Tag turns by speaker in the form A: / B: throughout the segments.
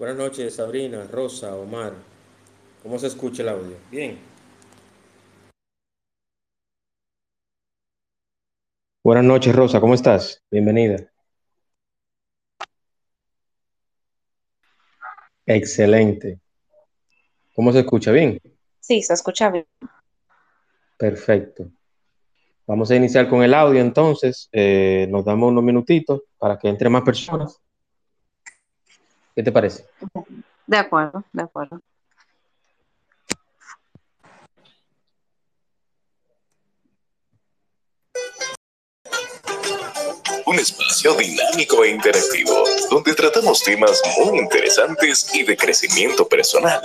A: Buenas noches, Sabrina, Rosa, Omar. ¿Cómo se escucha el audio? Bien. Buenas noches, Rosa, ¿cómo estás? Bienvenida. Excelente. ¿Cómo se escucha? ¿Bien?
B: Sí, se escucha bien.
A: Perfecto. Vamos a iniciar con el audio entonces. Eh, nos damos unos minutitos para que entre más personas. ¿Qué te parece?
B: De acuerdo, de acuerdo.
C: Un espacio dinámico e interactivo, donde tratamos temas muy interesantes y de crecimiento personal.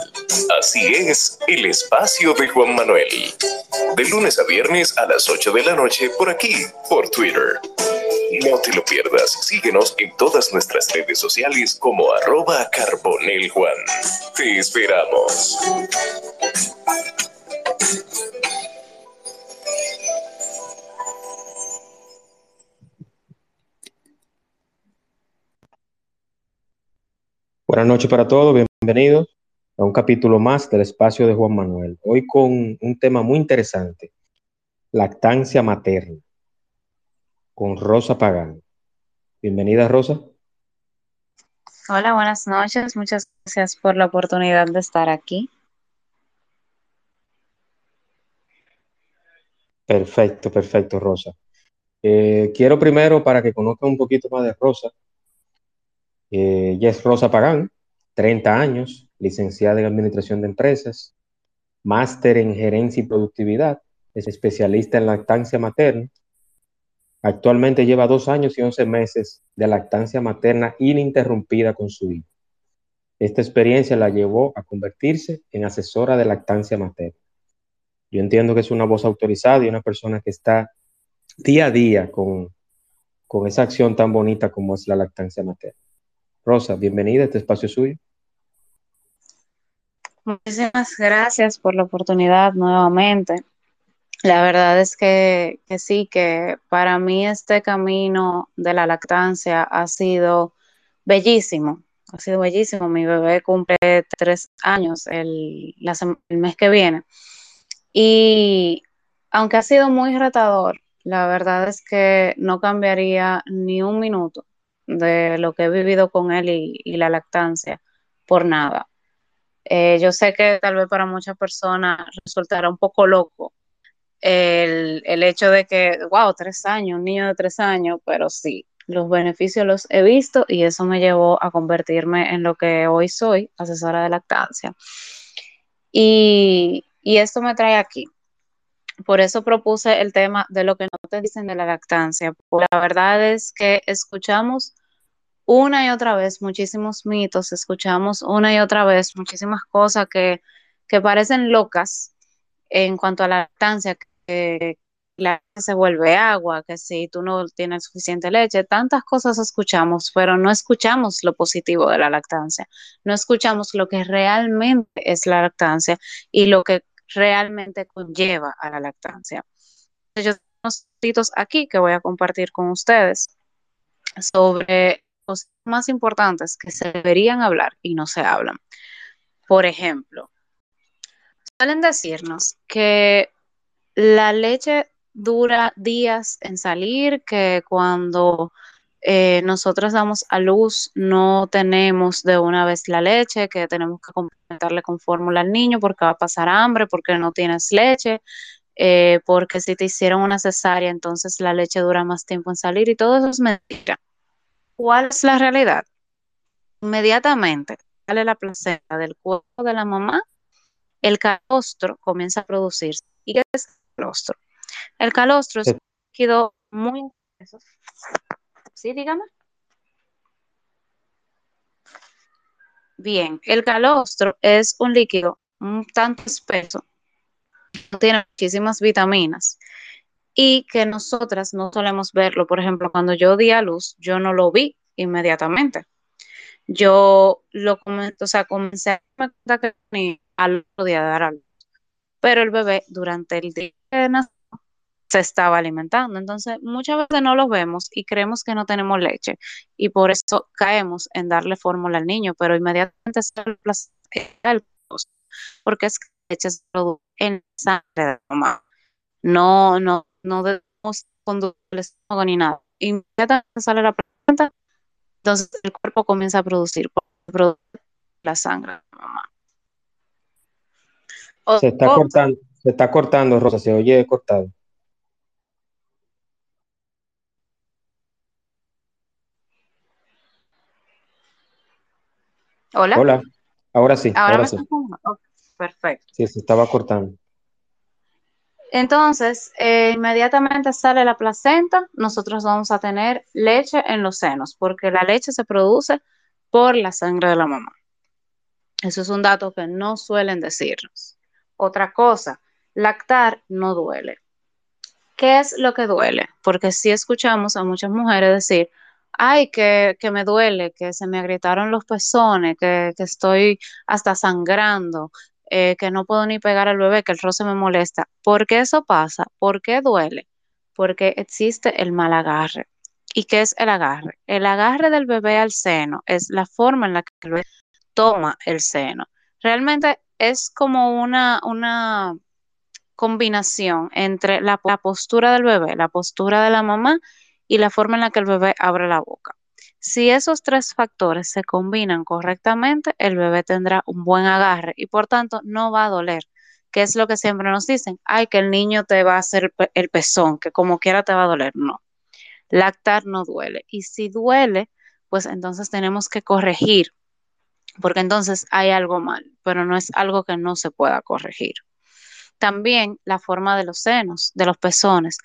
C: Así es, el espacio de Juan Manuel. De lunes a viernes a las 8 de la noche por aquí, por Twitter. No te lo pierdas, síguenos en todas nuestras redes sociales como arroba carboneljuan. Te esperamos.
A: Buenas noches para todos, bienvenidos a un capítulo más del espacio de Juan Manuel. Hoy con un tema muy interesante, lactancia materna, con Rosa Pagán. Bienvenida, Rosa.
B: Hola, buenas noches. Muchas gracias por la oportunidad de estar aquí.
A: Perfecto, perfecto, Rosa. Eh, quiero primero, para que conozcan un poquito más de Rosa, eh, ella es Rosa Pagán, 30 años, licenciada en Administración de Empresas, máster en Gerencia y Productividad, es especialista en lactancia materna. Actualmente lleva dos años y once meses de lactancia materna ininterrumpida con su hijo. Esta experiencia la llevó a convertirse en asesora de lactancia materna. Yo entiendo que es una voz autorizada y una persona que está día a día con, con esa acción tan bonita como es la lactancia materna. Rosa, bienvenida a este espacio suyo.
B: Muchísimas gracias por la oportunidad nuevamente. La verdad es que, sí, que para mí este camino de la lactancia ha sido bellísimo, ha sido bellísimo. Mi bebé cumple tres años el, el mes que viene. Y aunque ha sido muy retador, la verdad es que no cambiaría ni un minuto de lo que he vivido con él y, la lactancia por nada. Eh, yo sé que tal vez para muchas personas resultará un poco loco el, el, hecho de que, wow, tres años, un niño de tres años, pero sí, los beneficios los he visto y eso me llevó a convertirme en lo que hoy soy, asesora de lactancia. Y, y esto me trae aquí. Por eso propuse el tema de lo que no te dicen de la lactancia. la verdad es que escuchamos una y otra vez muchísimos mitos, escuchamos una y otra vez muchísimas cosas que, que parecen locas en cuanto a la lactancia, que la se vuelve agua, que si tú no tienes suficiente leche, tantas cosas escuchamos, pero no escuchamos lo positivo de la lactancia, no escuchamos lo que realmente es la lactancia y lo que realmente conlleva a la lactancia. Yo tengo unos aquí que voy a compartir con ustedes sobre cosas más importantes que se deberían hablar y no se hablan. Por ejemplo, suelen decirnos que la leche dura días en salir, que cuando eh, nosotros damos a luz no tenemos de una vez la leche, que tenemos que complementarle con fórmula al niño porque va a pasar hambre, porque no tienes leche, eh, porque si te hicieron una cesárea entonces la leche dura más tiempo en salir y todo eso es mentira. ¿Cuál es la realidad? Inmediatamente sale la placenta del cuerpo de la mamá, el calostro comienza a producirse. ¿Y qué es el calostro? El calostro es un líquido muy ¿Sí? Dígame. Bien, el calostro es un líquido un tanto espeso, tiene muchísimas vitaminas y que nosotras no solemos verlo. Por ejemplo, cuando yo di a luz, yo no lo vi inmediatamente. Yo lo comenté, o sea, comencé a que al otro día de dar a. Pero el bebé durante el día de nació se estaba alimentando. Entonces, muchas veces no lo vemos y creemos que no tenemos leche y por eso caemos en darle fórmula al niño, pero inmediatamente se el porque es que la leche se produce en sangre de la mamá. No, no, no debemos conducir el estómago ni nada. Inmediatamente sale la placenta, entonces el cuerpo comienza a producir, la sangre de la mamá.
A: Se está cortando, se está cortando, Rosa, se oye cortado.
B: Hola.
A: Hola. Ahora sí. Ahora, sí.
B: perfecto.
A: Sí, se estaba cortando.
B: Entonces, eh, inmediatamente sale la placenta, nosotros vamos a tener leche en los senos, porque la leche se produce por la sangre de la mamá. Eso es un dato que no suelen decirnos. Otra cosa, lactar no duele. ¿Qué es lo que duele? Porque si escuchamos a muchas mujeres decir, ay, que, me duele, que se me agrietaron los pezones, que, estoy hasta sangrando, eh, que no puedo ni pegar al bebé, que el roce me molesta. ¿Por qué eso pasa? ¿Por qué duele? Porque existe el mal agarre. ¿Y qué es el agarre? El agarre del bebé al seno es la forma en la que el bebé toma el seno. Realmente es como una, una combinación entre la postura del bebé, la postura de la mamá y la forma en la que el bebé abre la boca. Si esos tres factores se combinan correctamente, el bebé tendrá un buen agarre y por tanto no va a doler, que es lo que siempre nos dicen, ay, que el niño te va a hacer el pezón, que como quiera te va a doler. No, lactar no duele. Y si duele, pues entonces tenemos que corregir, porque entonces hay algo mal, pero no es algo que no se pueda corregir. También la forma de los senos, de los pezones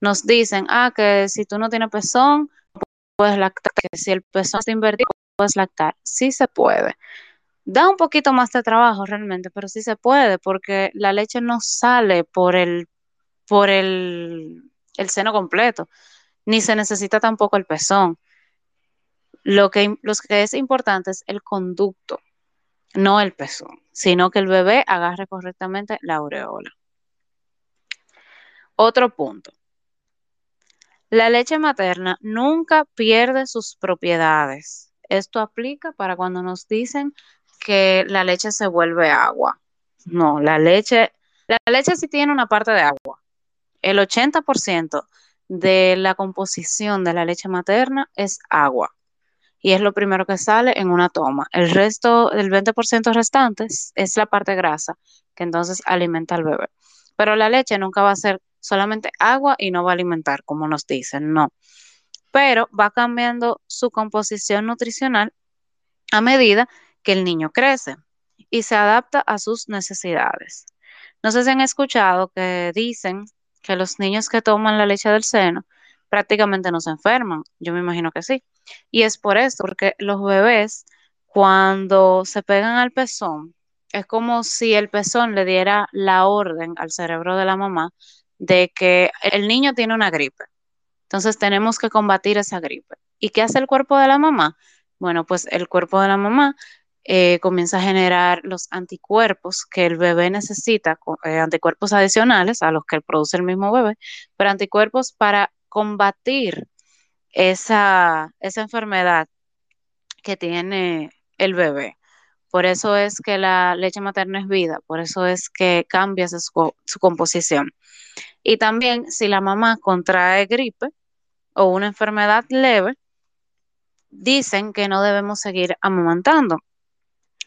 B: nos dicen, ah, que si tú no tienes pezón, puedes lactar, que si el pezón está invertido, puedes lactar. Sí se puede. Da un poquito más de trabajo realmente, pero sí se puede, porque la leche no sale por el, por el, el seno completo, ni se necesita tampoco el pezón. Lo que, es importante es el conducto, no el pezón, sino que el bebé agarre correctamente la aureola. Otro punto. La leche materna nunca pierde sus propiedades. Esto aplica para cuando nos dicen que la leche se vuelve agua. No, la leche, la leche sí tiene una parte de agua. El 80% de la composición de la leche materna es agua y es lo primero que sale en una toma. El resto, el 20% restante es la parte grasa que entonces alimenta al bebé. Pero la leche nunca va a ser solamente agua y no va a alimentar, como nos dicen, no. Pero va cambiando su composición nutricional a medida que el niño crece y se adapta a sus necesidades. No sé si han escuchado que dicen que los niños que toman la leche del seno prácticamente no se enferman. Yo me imagino que sí. Y es por eso, porque los bebés cuando se pegan al pezón, es como si el pezón le diera la orden al cerebro de la mamá de que el niño tiene una gripe. Entonces tenemos que combatir esa gripe. ¿Y qué hace el cuerpo de la mamá? Bueno, pues el cuerpo de la mamá eh, comienza a generar los anticuerpos que el bebé necesita, eh, anticuerpos adicionales a los que produce el mismo bebé, pero anticuerpos para combatir esa, esa enfermedad que tiene el bebé. Por eso es que la leche materna es vida, por eso es que cambia su, composición. Y también si la mamá contrae gripe o una enfermedad leve, dicen que no debemos seguir amamantando,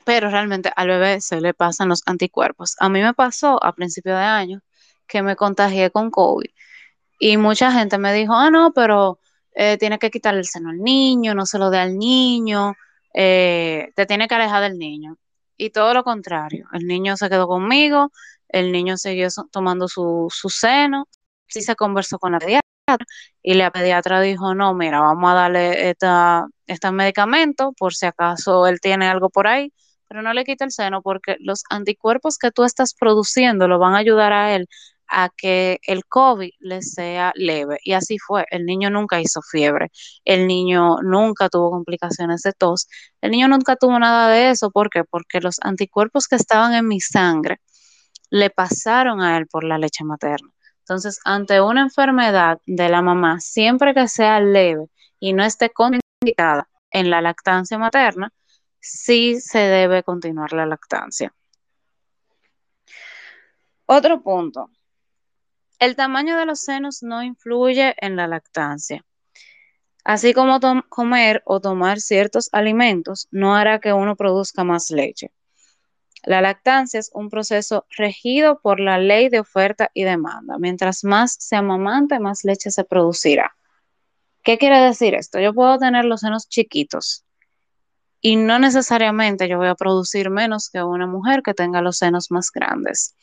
B: pero realmente al bebé se le pasan los anticuerpos. A mí me pasó a principio de año que me contagié con COVID y mucha gente me dijo, ah, no, pero eh, tiene que quitarle el seno al niño, no se lo dé al niño, eh, te tiene que alejar del niño. Y todo lo contrario, el niño se quedó conmigo, el niño siguió tomando su, su seno, sí se conversó con la pediatra y la pediatra dijo, no, mira, vamos a darle esta, este medicamento por si acaso él tiene algo por ahí, pero no le quita el seno porque los anticuerpos que tú estás produciendo lo van a ayudar a él a que el COVID le sea leve. Y así fue. El niño nunca hizo fiebre. El niño nunca tuvo complicaciones de tos. El niño nunca tuvo nada de eso. ¿Por qué? Porque los anticuerpos que estaban en mi sangre le pasaron a él por la leche materna. Entonces, ante una enfermedad de la mamá, siempre que sea leve y no esté contraindicada en la lactancia materna, sí se debe continuar la lactancia. Otro punto. El tamaño de los senos no influye en la lactancia. Así como comer o tomar ciertos alimentos no hará que uno produzca más leche. La lactancia es un proceso regido por la ley de oferta y demanda. Mientras más se amamante, más leche se producirá. ¿Qué quiere decir esto? Yo puedo tener los senos chiquitos y no necesariamente yo voy a producir menos que una mujer que tenga los senos más grandes,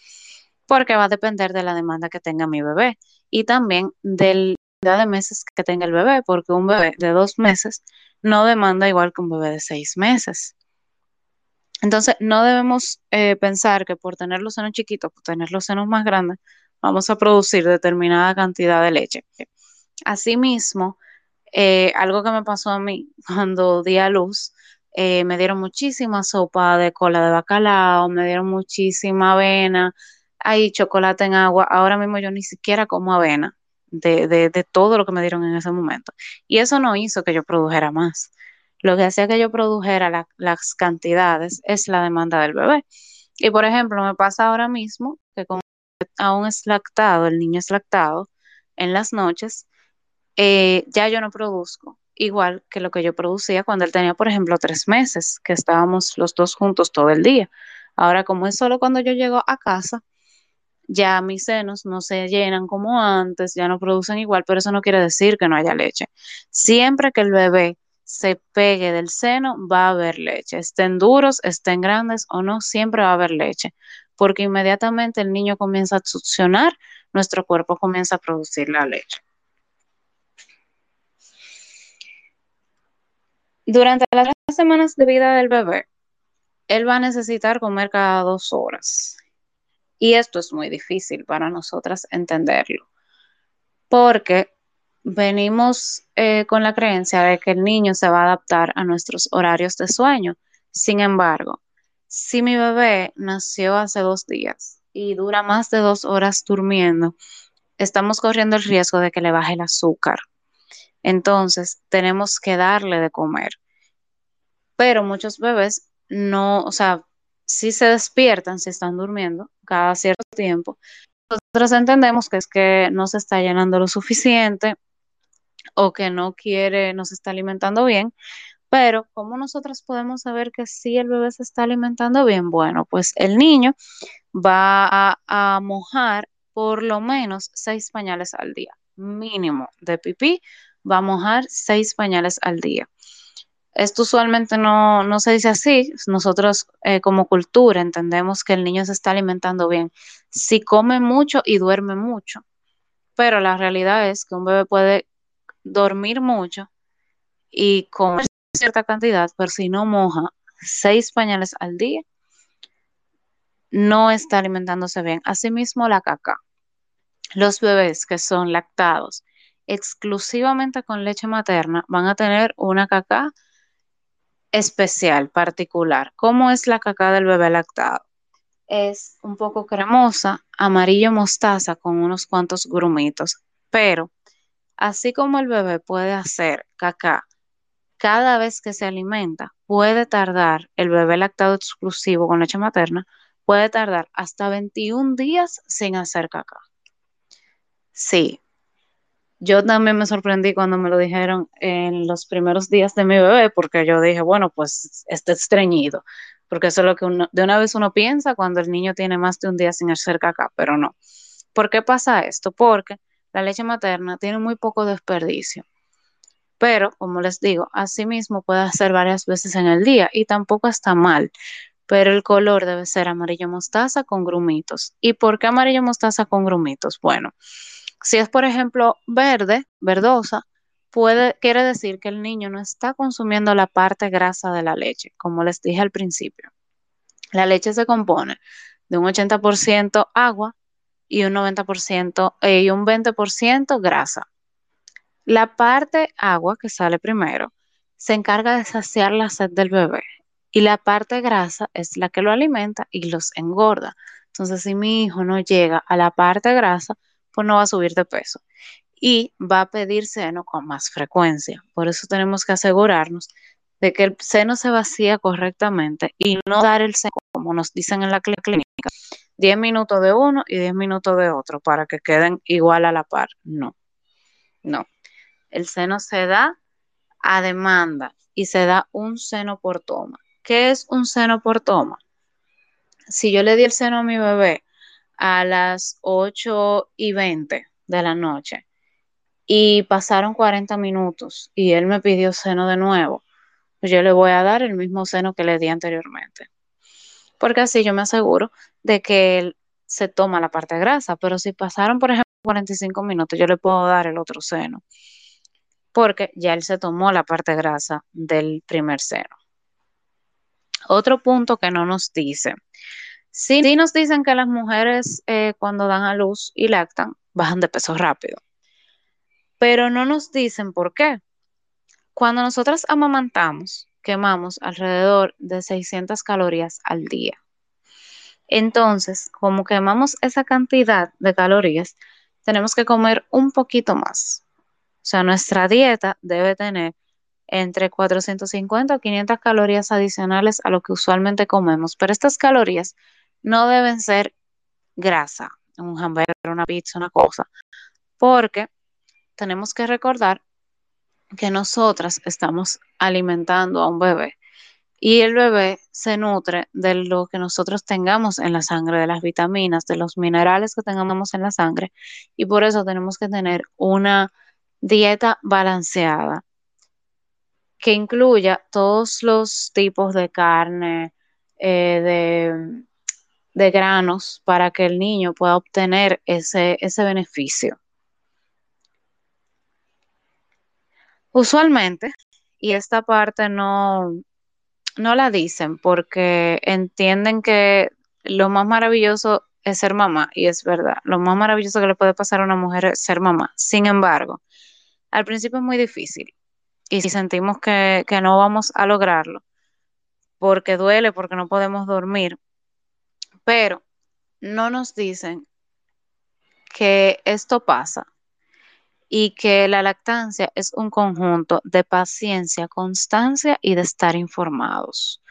B: porque va a depender de la demanda que tenga mi bebé y también de la de meses que tenga el bebé, porque un bebé de dos meses no demanda igual que un bebé de seis meses. Entonces, no debemos eh, pensar que por tener los senos chiquitos, por tener los senos más grandes, vamos a producir determinada cantidad de leche. Asimismo, eh, algo que me pasó a mí cuando di a luz, eh, me dieron muchísima sopa de cola de bacalao, me dieron muchísima avena, hay chocolate en agua. Ahora mismo yo ni siquiera como avena de, de, todo lo que me dieron en ese momento. Y eso no hizo que yo produjera más. Lo que hacía que yo produjera las cantidades es la demanda del bebé. Y por ejemplo, me pasa ahora mismo que como aún es lactado, el niño es lactado en las noches, eh, ya yo no produzco igual que lo que yo producía cuando él tenía, por ejemplo, tres meses, que estábamos los dos juntos todo el día. Ahora, como es solo cuando yo llego a casa, ya mis senos no se llenan como antes, ya no producen igual, pero eso no quiere decir que no haya leche. Siempre que el bebé se pegue del seno, va a haber leche. Estén duros, estén grandes o no, siempre va a haber leche, porque inmediatamente el niño comienza a succionar, nuestro cuerpo comienza a producir la leche. Durante las semanas de vida del bebé, él va a necesitar comer cada dos horas. Y esto es muy difícil para nosotras entenderlo, porque venimos eh, con la creencia de que el niño se va a adaptar a nuestros horarios de sueño. Sin embargo, si mi bebé nació hace dos días y dura más de dos horas durmiendo, estamos corriendo el riesgo de que le baje el azúcar. Entonces, tenemos que darle de comer. Pero muchos bebés no, o sea, si se despiertan, si están durmiendo cada cierto tiempo. Nosotros entendemos que es que no se está llenando lo suficiente o que no quiere, no se está alimentando bien. Pero, ¿cómo nosotros podemos saber que sí el bebé se está alimentando bien? Bueno, pues el niño va a, mojar por lo menos seis pañales al día, mínimo de pipí, va a mojar seis pañales al día. Esto usualmente no, no se dice así. Nosotros eh, como cultura entendemos que el niño se está alimentando bien si come mucho y duerme mucho. Pero la realidad es que un bebé puede dormir mucho y comer cierta cantidad, pero si no moja seis pañales al día, no está alimentándose bien. Asimismo, la caca. Los bebés que son lactados exclusivamente con leche materna van a tener una caca especial, particular. ¿Cómo es la caca del bebé lactado? Es un poco cremosa, amarillo mostaza con unos cuantos grumitos, pero Así como el bebé puede hacer caca cada vez que se alimenta, puede tardar, el bebé lactado exclusivo con leche materna, puede tardar hasta 21 días sin hacer caca. Sí, yo también me sorprendí cuando me lo dijeron en los primeros días de mi bebé, porque yo dije, bueno, pues está estreñido, porque eso es lo que de una vez uno piensa cuando el niño tiene más de un día sin hacer caca, pero no. ¿Por qué pasa esto? Porque la leche materna tiene muy poco desperdicio. Pero, como les digo, asimismo puede hacer varias veces en el día y tampoco está mal. Pero el color debe ser amarillo mostaza con grumitos. ¿Y por qué amarillo mostaza con grumitos? Bueno, si es por ejemplo verde, verdosa, quiere decir que el niño no está consumiendo la parte grasa de la leche, como les dije al principio. La leche se compone de un 80% agua, y un 90% eh, y un 20% grasa. La parte agua que sale primero se encarga de saciar la sed del bebé y la parte grasa es la que lo alimenta y los engorda. Entonces, si mi hijo no llega a la parte grasa, no va a subir de peso y va a pedir seno con más frecuencia. Por eso tenemos que asegurarnos de que el seno se vacía correctamente y no dar el seno, como nos dicen en la clínica, 10 minutos de uno y 10 minutos de otro para que queden igual a la par. No, no. El seno se da a demanda y se da un seno por toma. ¿Qué es un seno por toma? Si yo le di el seno a mi bebé a las 8 y 20 de la noche y pasaron 40 minutos y él me pidió seno de nuevo, yo le voy a dar el mismo seno que le di anteriormente. Porque así yo me aseguro de que él se toma la parte grasa, pero si pasaron, por ejemplo, 45 minutos, yo le puedo dar el otro seno, porque ya él se tomó la parte grasa del primer seno. Otro punto que no nos dice. Sí, nos dicen que las mujeres eh, cuando dan a luz y lactan bajan de peso rápido pero no nos dicen por qué. Cuando nosotras amamantamos, quemamos alrededor de 600 calorías al día. Entonces, como quemamos esa cantidad de calorías, tenemos que comer un poquito más. O sea, nuestra dieta debe tener entre 450 o 500 calorías adicionales a lo que usualmente comemos, pero estas calorías no deben ser grasa, un hamburger, una pizza, una cosa, porque tenemos que recordar que nosotras estamos alimentando a un bebé y el bebé se nutre de lo que nosotros tengamos en la sangre, de las vitaminas, de los minerales que tengamos en la sangre y por eso tenemos que tener una dieta balanceada que incluya todos los tipos de carne, eh, de, de, granos para que el niño pueda obtener ese, ese beneficio. Usualmente, y esta parte no, no la dicen porque entienden que lo más maravilloso es ser mamá, y es verdad, lo más maravilloso que le puede pasar a una mujer es ser mamá. Sin embargo, al principio es muy difícil y si sentimos que, que no vamos a lograrlo, porque duele, porque no podemos dormir, pero no nos dicen que esto pasa y que la lactancia es un conjunto de paciencia, constancia y de estar informados.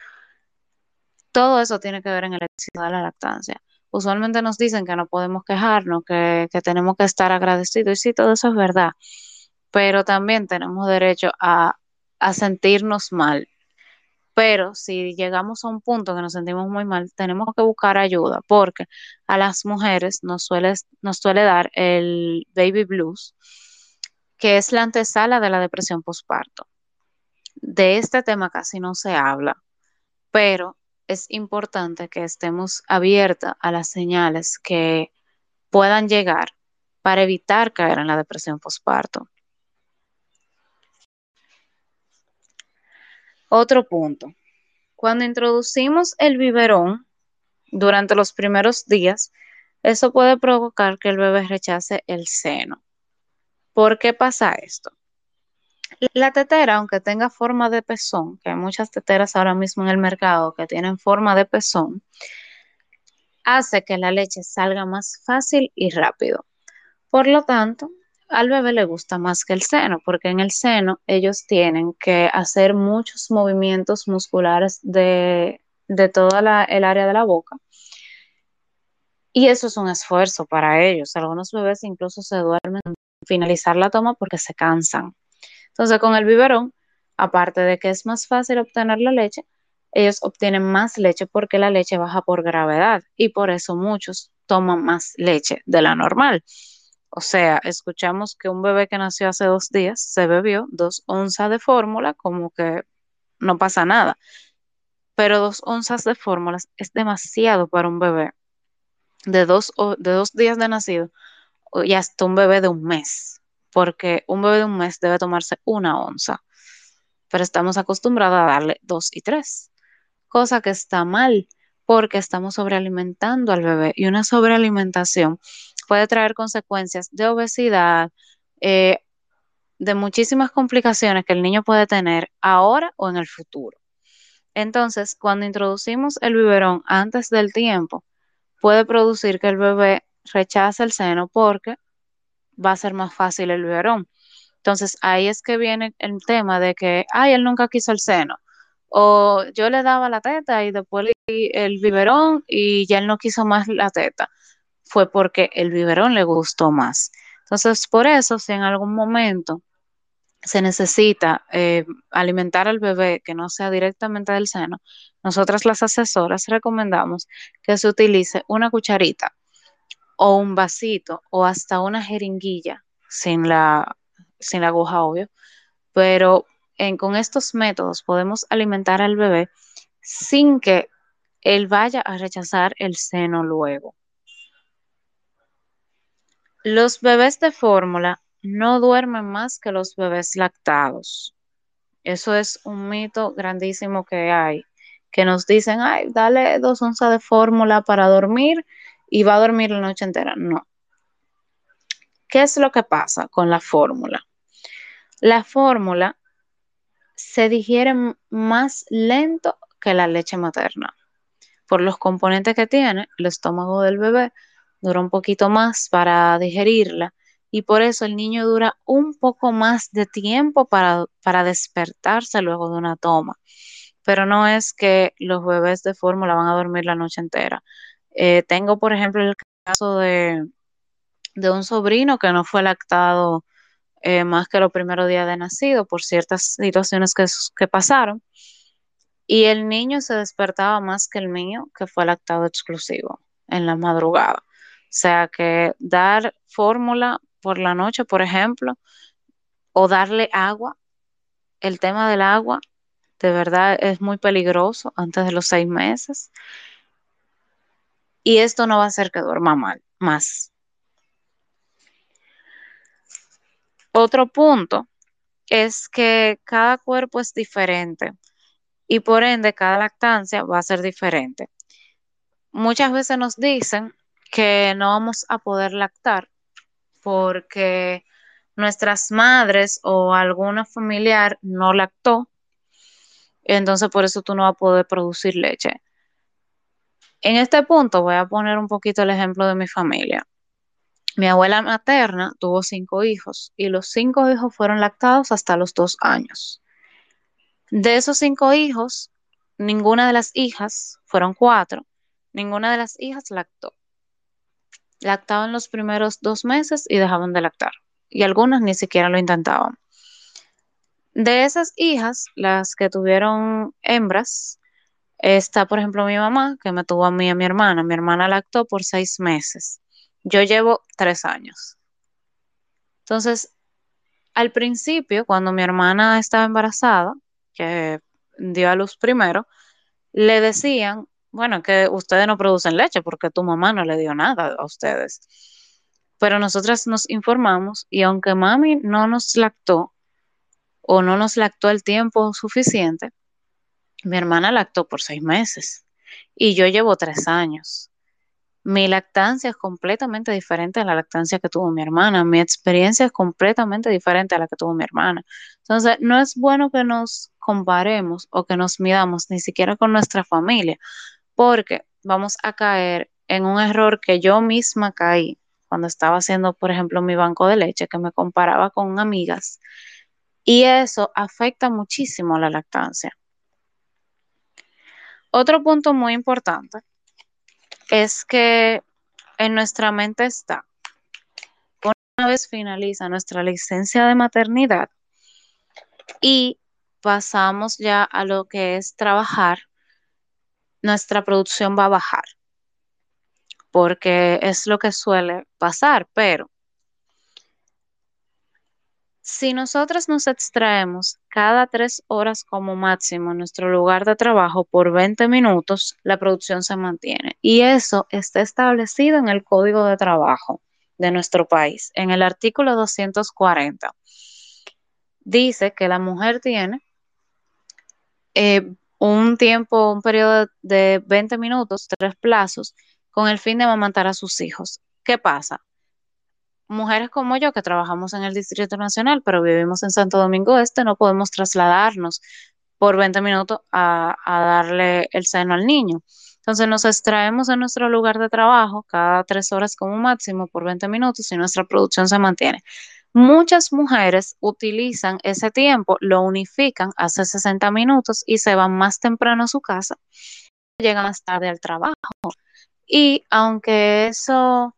B: Todo eso tiene que ver en el éxito de la lactancia. Usualmente nos dicen que no podemos quejarnos, que, tenemos que estar agradecidos, y sí, todo eso es verdad, pero también tenemos derecho a, a sentirnos mal. Pero si llegamos a un punto que nos sentimos muy mal, tenemos que buscar ayuda, porque a las mujeres nos suele, nos suele dar el baby blues, que es la antesala de la depresión postparto. De este tema casi no se habla, pero es importante que estemos abiertas a las señales que puedan llegar para evitar caer en la depresión postparto. Otro punto. Cuando introducimos el biberón durante los primeros días, eso puede provocar que el bebé rechace el seno. ¿Por qué pasa esto? La tetera, aunque tenga forma de pezón, que hay muchas teteras ahora mismo en el mercado que tienen forma de pezón, hace que la leche salga más fácil y rápido. Por lo tanto, al bebé le gusta más que el seno, porque en el seno ellos tienen que hacer muchos movimientos musculares de, de toda el área de la boca. Y eso es un esfuerzo para ellos. Algunos bebés incluso se duermen finalizar la toma porque se cansan. Entonces, con el biberón, aparte de que es más fácil obtener la leche, ellos obtienen más leche porque la leche baja por gravedad y por eso muchos toman más leche de la normal. O sea, escuchamos que un bebé que nació hace dos días se bebió dos onzas de fórmula, como que no pasa nada. Pero dos onzas de fórmula es demasiado para un bebé de dos, de dos días de nacido y hasta un bebé de un mes, porque un bebé de un mes debe tomarse una onza, pero estamos acostumbrados a darle dos y tres, cosa que está mal porque estamos sobrealimentando al bebé y una sobrealimentación puede traer consecuencias de obesidad, eh, de muchísimas complicaciones que el niño puede tener ahora o en el futuro. Entonces, cuando introducimos el biberón antes del tiempo, puede producir que el bebé rechaza el seno porque va a ser más fácil el biberón. Entonces ahí es que viene el tema de que, ay, él nunca quiso el seno. O yo le daba la teta y después el biberón y ya él no quiso más la teta. Fue porque el biberón le gustó más. Entonces, por eso, si en algún momento se necesita eh, alimentar al bebé que no sea directamente del seno, nosotras las asesoras recomendamos que se utilice una cucharita o un vasito o hasta una jeringuilla sin la, sin la aguja, obvio, pero con estos métodos podemos alimentar al bebé sin que él vaya a rechazar el seno luego. Los bebés de fórmula no duermen más que los bebés lactados. Eso es un mito grandísimo que hay, que nos dicen, ay, dale dos onzas de fórmula para dormir y va a dormir la noche entera. No. ¿Qué es lo que pasa con la fórmula? La fórmula se digiere más lento que la leche materna. Por los componentes que tiene, el estómago del bebé dura un poquito más para digerirla y por eso el niño dura un poco más de tiempo para, para despertarse luego de una toma. Pero no es que los bebés de fórmula van a dormir la noche entera. Eh, tengo, por ejemplo, el caso de, de, un sobrino que no fue lactado eh, más que los primeros días de nacido por ciertas situaciones que, que pasaron. Y el niño se despertaba más que el mío, que fue lactado exclusivo en la madrugada. Sea que dar fórmula por la noche, por ejemplo, o darle agua. El tema del agua de verdad es muy peligroso antes de los seis meses. Y esto no va a hacer que duerma mal, más. Otro punto es que cada cuerpo es diferente y por ende cada lactancia va a ser diferente. Muchas veces nos dicen que no vamos a poder lactar porque nuestras madres o alguna familiar no lactó, entonces por eso tú no vas a poder producir leche. En este punto voy a poner un poquito el ejemplo de mi familia. Mi abuela materna tuvo cinco hijos y los cinco hijos fueron lactados hasta los dos años. De esos cinco hijos, ninguna de las hijas, fueron cuatro, ninguna de las hijas lactó lactaban los primeros dos meses y dejaban de lactar. Y algunas ni siquiera lo intentaban. De esas hijas, las que tuvieron hembras, está, por ejemplo, mi mamá, que me tuvo a mí y a mi hermana. Mi hermana lactó por seis meses. Yo llevo tres años. Entonces, al principio, cuando mi hermana estaba embarazada, que dio a luz primero, le decían, bueno, que ustedes no producen leche porque tu mamá no le dio nada a ustedes. Pero nosotras nos informamos y aunque mami no nos lactó o no nos lactó el tiempo suficiente, mi hermana lactó por seis meses y yo llevo tres años. Mi lactancia es completamente diferente a la lactancia que tuvo mi hermana. Mi experiencia es completamente diferente a la que tuvo mi hermana. Entonces, no es bueno que nos comparemos o que nos midamos ni siquiera con nuestra familia, porque vamos a caer en un error que yo misma caí cuando estaba haciendo, por ejemplo, mi banco de leche, que me comparaba con amigas, y eso afecta muchísimo la lactancia. Otro punto muy importante es que en nuestra mente está, una vez finaliza nuestra licencia de maternidad y pasamos ya a lo que es trabajar nuestra producción va a bajar, porque es lo que suele pasar, pero si nosotros nos extraemos cada tres horas como máximo en nuestro lugar de trabajo por 20 minutos, la producción se mantiene. Y eso está establecido en el Código de Trabajo de nuestro país, en el artículo 240. Dice que la mujer tiene eh, un tiempo, un periodo de 20 minutos, tres plazos, con el fin de amamantar a sus hijos. ¿Qué pasa? Mujeres como yo que trabajamos en el Distrito Nacional, pero vivimos en Santo Domingo Este, no podemos trasladarnos por 20 minutos a, a darle el seno al niño. Entonces nos extraemos en nuestro lugar de trabajo cada tres horas como máximo por 20 minutos y nuestra producción se mantiene. Muchas mujeres utilizan ese tiempo, lo unifican hace 60 minutos y se van más temprano a su casa, llegan más tarde al trabajo. Y aunque eso,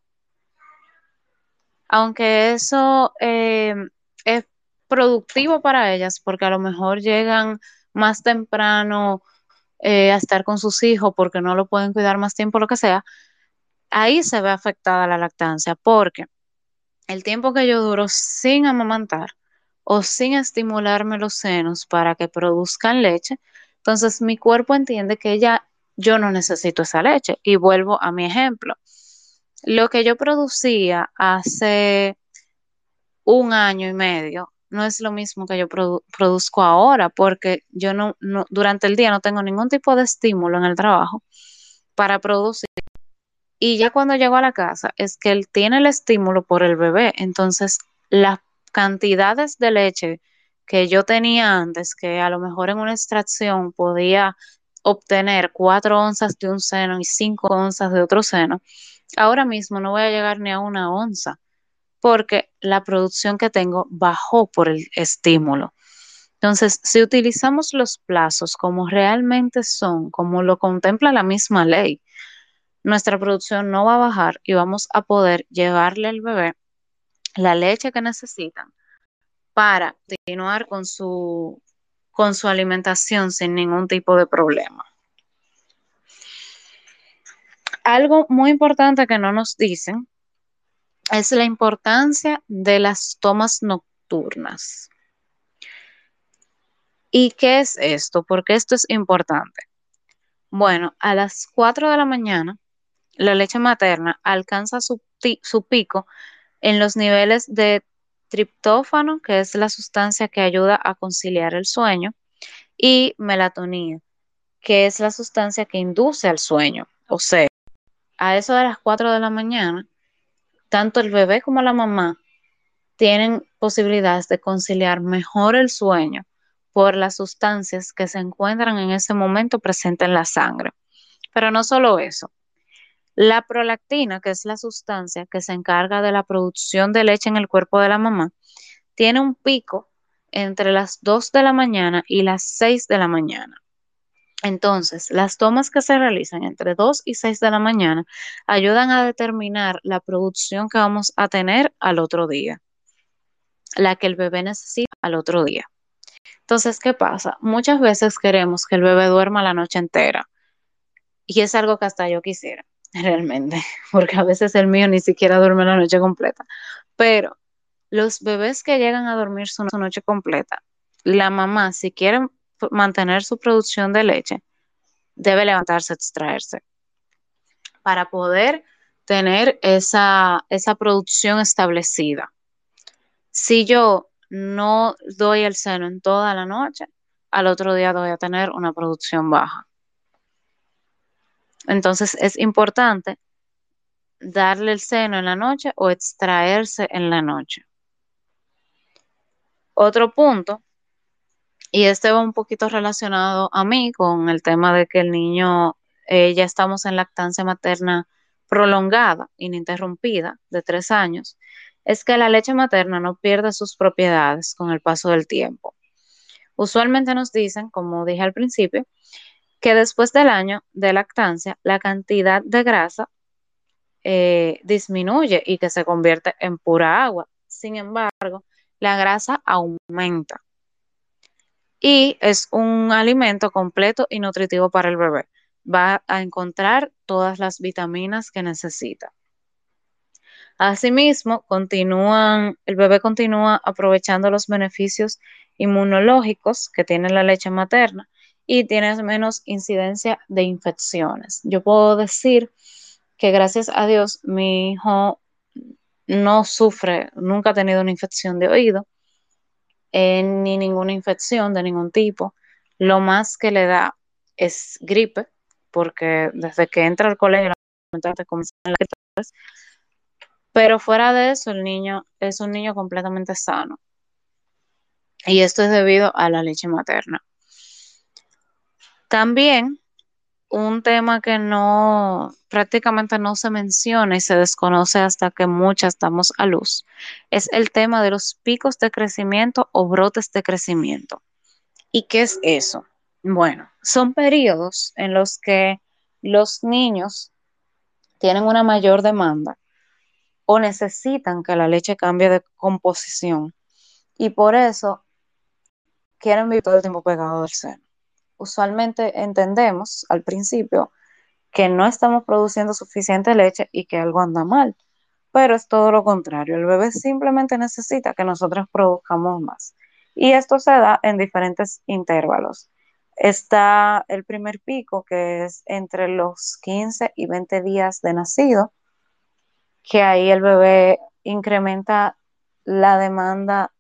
B: aunque eso eh, es productivo para ellas, porque a lo mejor llegan más temprano eh, a estar con sus hijos porque no lo pueden cuidar más tiempo, lo que sea, ahí se ve afectada la lactancia, porque el tiempo que yo duro sin amamantar o sin estimularme los senos para que produzcan leche, entonces mi cuerpo entiende que ya yo no necesito esa leche. Y vuelvo a mi ejemplo. Lo que yo producía hace un año y medio no es lo mismo que yo produzco ahora, porque yo no, durante el día no tengo ningún tipo de estímulo en el trabajo para producir. Y ya cuando llego a la casa es que él tiene el estímulo por el bebé. Entonces, las cantidades de leche que yo tenía antes, que a lo mejor en una extracción podía obtener cuatro onzas de un seno y cinco onzas de otro seno, ahora mismo no voy a llegar ni a una onza porque la producción que tengo bajó por el estímulo. Entonces, si utilizamos los plazos como realmente son, como lo contempla la misma ley, nuestra producción no va a bajar y vamos a poder llevarle al bebé la leche que necesitan para continuar con su, con su alimentación sin ningún tipo de problema. Algo muy importante que no nos dicen es la importancia de las tomas nocturnas. ¿Y qué es esto? Porque esto es importante. Bueno, a las 4 de la mañana, la leche materna alcanza su, pico en los niveles de triptófano, que es la sustancia que ayuda a conciliar el sueño, y melatonina, que es la sustancia que induce al sueño. O sea, a eso de las 4 de la mañana, tanto el bebé como la mamá tienen posibilidades de conciliar mejor el sueño por las sustancias que se encuentran en ese momento presentes en la sangre. Pero no solo eso. La prolactina, que es la sustancia que se encarga de la producción de leche en el cuerpo de la mamá, tiene un pico entre las 2 de la mañana y las 6 de la mañana. Entonces, las tomas que se realizan entre 2 y 6 de la mañana ayudan a determinar la producción que vamos a tener al otro día, la que el bebé necesita al otro día. Entonces, ¿qué pasa? Muchas veces queremos que el bebé duerma la noche entera y es algo que hasta yo quisiera, realmente, porque a veces el mío ni siquiera duerme la noche completa. Pero los bebés que llegan a dormir su noche completa, la mamá, si quieren mantener su producción de leche, debe levantarse, extraerse, para poder tener esa, esa producción establecida. Si yo no doy el seno en toda la noche, al otro día voy a tener una producción baja. Entonces es importante darle el seno en la noche o extraerse en la noche. Otro punto y este va un poquito relacionado a mí con el tema de que el niño, eh, ya estamos en lactancia materna prolongada, ininterrumpida, de tres años, es que la leche materna no pierde sus propiedades con el paso del tiempo. Usualmente nos dicen, como dije al principio, que después del año de lactancia, la cantidad de grasa eh, disminuye y que se convierte en pura agua. Sin embargo, la grasa aumenta y es un alimento completo y nutritivo para el bebé. Va a encontrar todas las vitaminas que necesita. Asimismo, continúan, el bebé continúa aprovechando los beneficios inmunológicos que tiene la leche materna y tiene menos incidencia de infecciones. Yo puedo decir que gracias a Dios mi hijo no sufre, nunca ha tenido una infección de oído eh, ni ninguna infección de ningún tipo. Lo más que le da es gripe, porque desde que entra al colegio, pero fuera de eso, el niño es un niño completamente sano. Y esto es debido a la leche materna. También un tema que no prácticamente no se menciona y se desconoce hasta que muchas estamos a luz, es el tema de los picos de crecimiento o brotes de crecimiento. ¿Y qué es eso? Bueno, son periodos en los que los niños tienen una mayor demanda o necesitan que la leche cambie de composición y por eso quieren vivir todo el tiempo pegado del seno usualmente entendemos al principio que no estamos produciendo suficiente leche y que algo anda mal, pero es todo lo contrario. El bebé simplemente necesita que nosotros produzcamos más. Y esto se da en diferentes intervalos. Está el primer pico, que es entre los 15 y 20 días de nacido, que ahí el bebé incrementa la demanda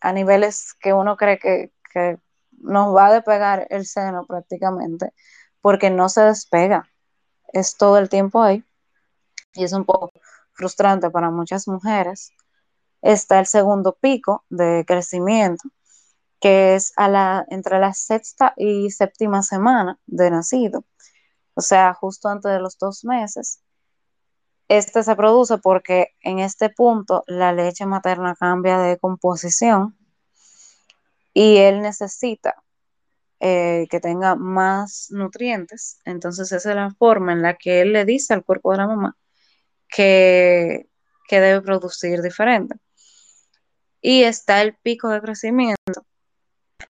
B: a niveles que uno cree que, que nos va a despegar el seno prácticamente, porque no se despega, es todo el tiempo ahí y es un poco frustrante para muchas mujeres. Está el segundo pico de crecimiento, que es a la, entre la sexta y séptima semana de nacido, o sea, justo antes de los dos meses. Este se produce porque en este punto la leche materna cambia de composición y él necesita eh, que tenga más nutrientes. Entonces esa es la forma en la que él le dice al cuerpo de la mamá que, que debe producir diferente. Y está el pico de crecimiento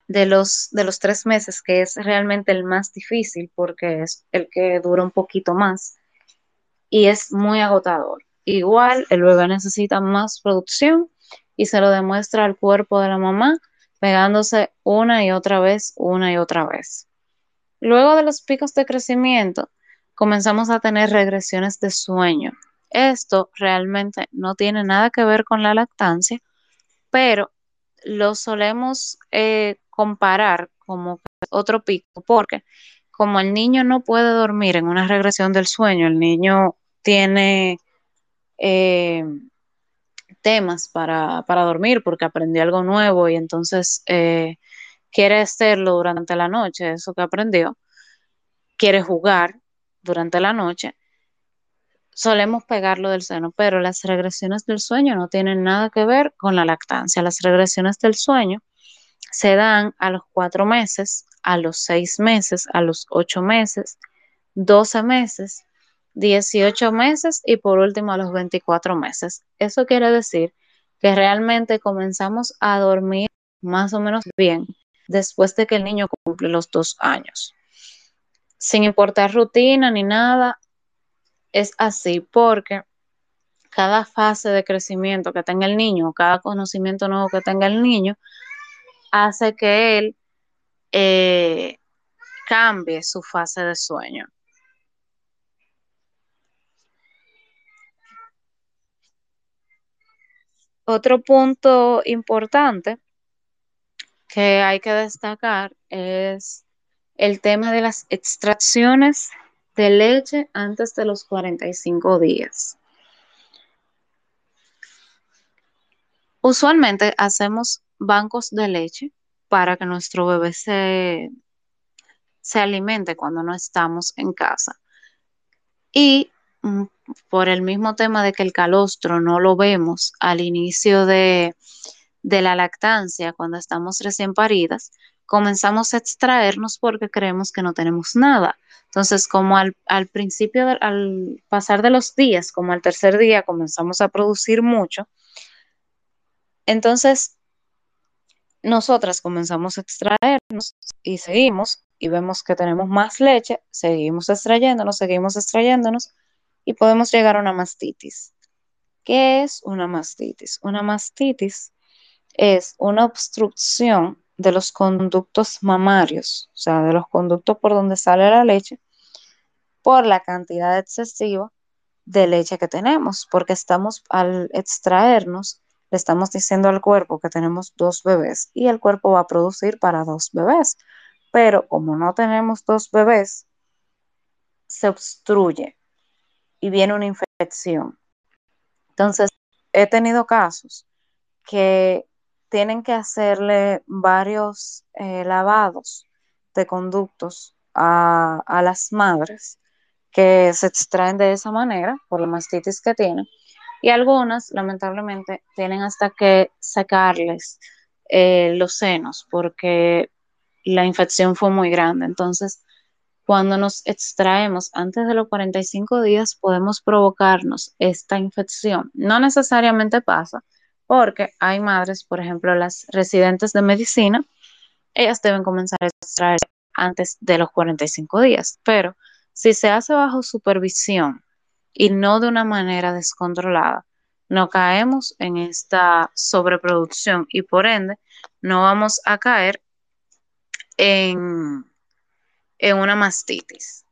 B: de los, de los tres meses, que es realmente el más difícil porque es el que dura un poquito más y es muy agotador. Igual el bebé necesita más producción y se lo demuestra al cuerpo de la mamá pegándose una y otra vez, una y otra vez. Luego de los picos de crecimiento, comenzamos a tener regresiones de sueño. Esto realmente no tiene nada que ver con la lactancia, pero lo solemos eh, comparar como otro pico, porque como el niño no puede dormir en una regresión del sueño, el niño tiene eh, temas para, dormir porque aprendió algo nuevo y entonces eh, quiere hacerlo durante la noche, eso que aprendió, quiere jugar durante la noche, solemos pegarlo del seno, pero las regresiones del sueño no tienen nada que ver con la lactancia. Las regresiones del sueño se dan a los cuatro meses, a los seis meses, a los ocho meses, doce meses 18 meses y por último a los 24 meses. Eso quiere decir que realmente comenzamos a dormir más o menos bien después de que el niño cumple los dos años. Sin importar rutina ni nada, es así porque cada fase de crecimiento que tenga el niño, cada conocimiento nuevo que tenga el niño, hace que él eh, cambie su fase de sueño. Otro punto importante que hay que destacar es el tema de las extracciones de leche antes de los 45 días. Usualmente hacemos bancos de leche para que nuestro bebé se, se alimente cuando no estamos en casa. Y por el mismo tema de que el calostro no lo vemos al inicio de, la lactancia, cuando estamos recién paridas, comenzamos a extraernos porque creemos que no tenemos nada. Entonces, como al, principio, al pasar de los días, como al tercer día, comenzamos a producir mucho, entonces nosotras comenzamos a extraernos y seguimos y vemos que tenemos más leche, seguimos extrayéndonos, seguimos extrayéndonos y podemos llegar a una mastitis. ¿Qué es una mastitis? Una mastitis es una obstrucción de los conductos mamarios, o sea, de los conductos por donde sale la leche, por la cantidad excesiva de leche que tenemos, porque estamos al extraernos, le estamos diciendo al cuerpo que tenemos dos bebés y el cuerpo va a producir para dos bebés, pero como no tenemos dos bebés, se obstruye y viene una infección. Entonces, he tenido casos que tienen que hacerle varios eh, lavados de conductos a, a las madres que se extraen de esa manera por la mastitis que tienen y algunas lamentablemente tienen hasta que sacarles eh, los senos porque la infección fue muy grande. Entonces, cuando nos extraemos antes de los 45 días, podemos provocarnos esta infección. No necesariamente pasa, porque hay madres, por ejemplo, las residentes de medicina, ellas deben comenzar a extraer antes de los 45 días, pero si se hace bajo supervisión y no de una manera descontrolada, no caemos en esta sobreproducción y por ende no vamos a caer en, en una mastitis.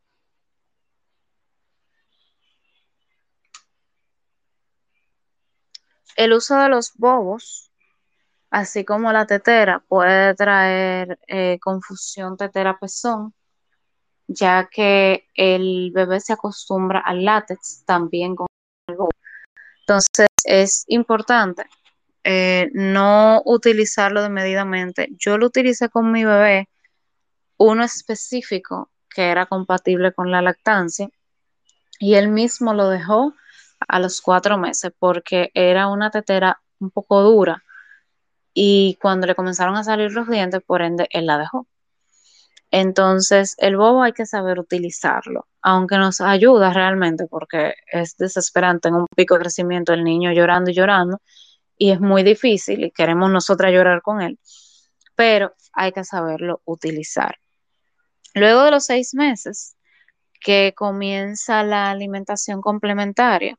B: El uso de los bobos, así como la tetera, puede traer eh, confusión tetera-pezón, ya que el bebé se acostumbra al látex también con el bobo. Entonces es importante eh, no utilizarlo medidamente. Yo lo utilicé con mi bebé, uno específico que era compatible con la lactancia, y él mismo lo dejó a los cuatro meses porque era una tetera un poco dura y cuando le comenzaron a salir los dientes, por ende, él la dejó. Entonces, el bobo hay que saber utilizarlo, aunque nos ayuda realmente porque es desesperante en un pico de crecimiento el niño llorando y llorando y es muy difícil y queremos nosotras llorar con él, pero hay que saberlo utilizar. Luego de los seis meses que comienza la alimentación complementaria,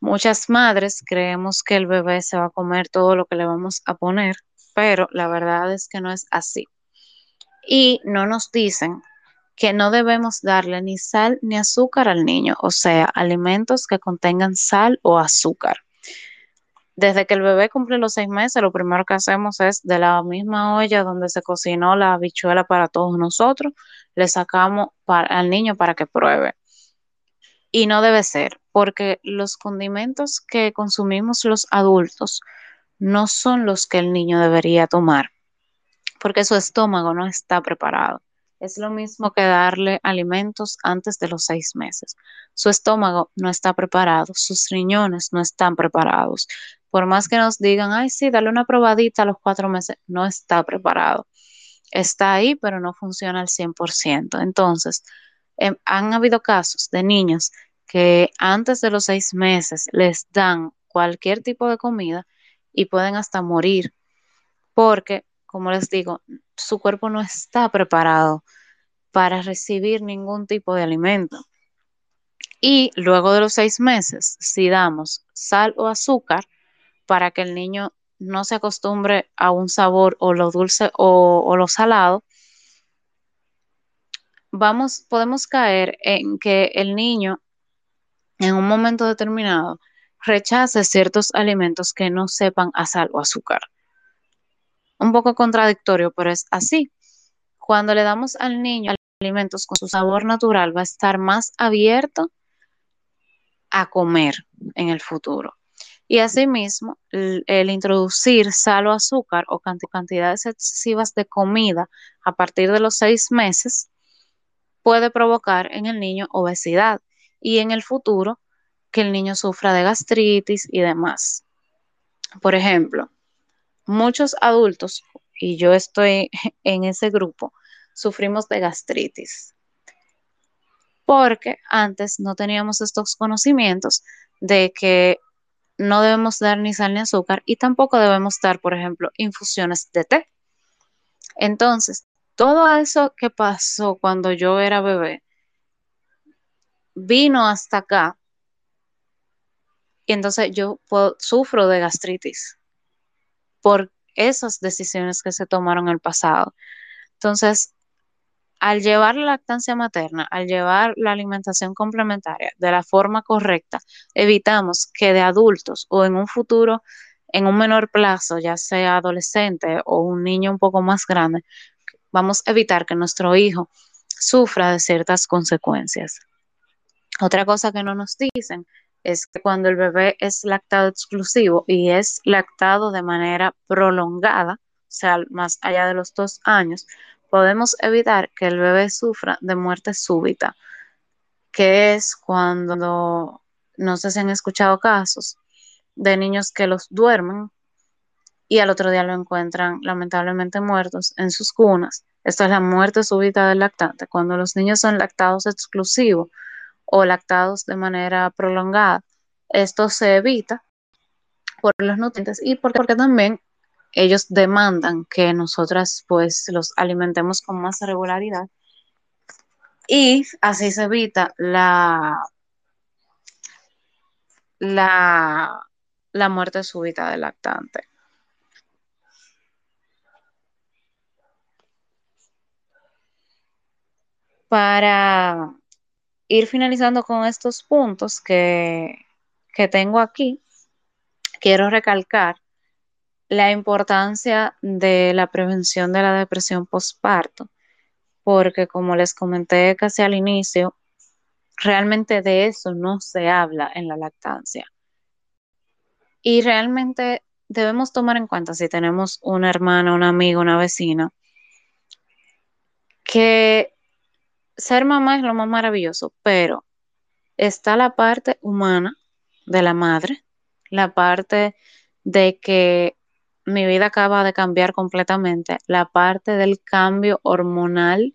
B: muchas madres creemos que el bebé se va a comer todo lo que le vamos a poner, pero la verdad es que no es así y no nos dicen que no debemos darle ni sal ni azúcar al niño, o sea, alimentos que contengan sal o azúcar. Desde que el bebé cumple los seis meses, lo primero que hacemos es de la misma olla donde se cocinó la habichuela para todos nosotros, le sacamos al niño para que pruebe. Y no debe ser, porque los condimentos que consumimos los adultos no son los que el niño debería tomar porque su estómago no está preparado. Es lo mismo que darle alimentos antes de los seis meses. Su estómago no está preparado, sus riñones no están preparados. Por más que nos digan, ay, sí, dale una probadita a los cuatro meses, no está preparado. Está ahí, pero no funciona al 100%. Entonces, em, han habido casos de niños que antes de los seis meses les dan cualquier tipo de comida y pueden hasta morir porque como les digo, su cuerpo no está preparado para recibir ningún tipo de alimento. Y luego de los seis meses, si damos sal o azúcar para que el niño no se acostumbre a un sabor o lo dulce o, lo salado, vamos, podemos caer en que el niño en un momento determinado rechace ciertos alimentos que no sepan a sal o azúcar un poco contradictorio, pero es así. Cuando le damos al niño alimentos con su sabor natural, va a estar más abierto a comer en el futuro. Y asimismo, el, el introducir sal o azúcar o cantidades excesivas de comida a partir de los seis meses puede provocar en el niño obesidad y en el futuro que el niño sufra de gastritis y demás. Por ejemplo, muchos adultos, y yo estoy en ese grupo, sufrimos de gastritis. Porque antes no teníamos estos conocimientos de que no debemos dar ni sal ni azúcar y tampoco debemos dar, por ejemplo, infusiones de té. Entonces, todo eso que pasó cuando yo era bebé vino hasta acá y entonces yo sufro de gastritis por esas decisiones que se tomaron en el pasado. Entonces, al llevar la lactancia materna, al llevar la alimentación complementaria de la forma correcta, evitamos que de adultos o en un futuro, en un menor plazo, ya sea adolescente o un niño un poco más grande, vamos a evitar que nuestro hijo sufra de ciertas consecuencias. Otra cosa que no nos dicen es que cuando el bebé es lactado exclusivo y es lactado de manera prolongada, o sea, más allá de los dos años, podemos evitar que el bebé sufra de muerte súbita, que es cuando, no sé si han escuchado casos de niños que los duermen y al otro día lo encuentran lamentablemente muertos en sus cunas. Esto es la muerte súbita del lactante. Cuando los niños son lactados exclusivos o lactados de manera prolongada, esto se evita por los nutrientes y porque, porque también ellos demandan que nosotras pues los alimentemos con más regularidad y así se evita la, la, la muerte súbita del lactante. Para ir finalizando con estos puntos que, que tengo aquí, quiero recalcar la importancia de la prevención de la depresión postparto, porque como les comenté casi al inicio, realmente de eso no se habla en la lactancia. Y realmente debemos tomar en cuenta si tenemos una hermana, una amiga, una vecina, que ser mamá es lo más maravilloso, pero está la parte humana de la madre, la parte de que mi vida acaba de cambiar completamente, la parte del cambio hormonal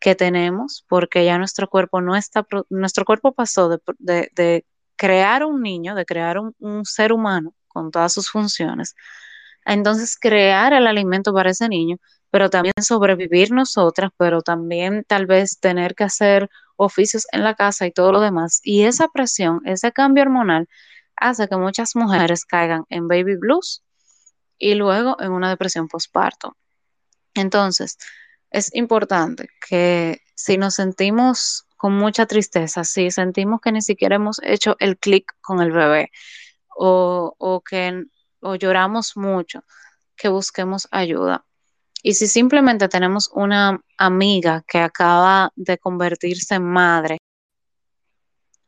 B: que tenemos, porque ya nuestro cuerpo no está, nuestro cuerpo pasó de, crear un niño, de crear un, ser humano con todas sus funciones, entonces crear el alimento para ese niño, pero también sobrevivir nosotras, pero también tal vez tener que hacer oficios en la casa y todo lo demás. Y esa presión, ese cambio hormonal, hace que muchas mujeres caigan en baby blues y luego en una depresión postparto. Entonces, es importante que si nos sentimos con mucha tristeza, si sentimos que ni siquiera hemos hecho el clic con el bebé o, o que o lloramos mucho, que busquemos ayuda. Y si simplemente tenemos una amiga que acaba de convertirse en madre,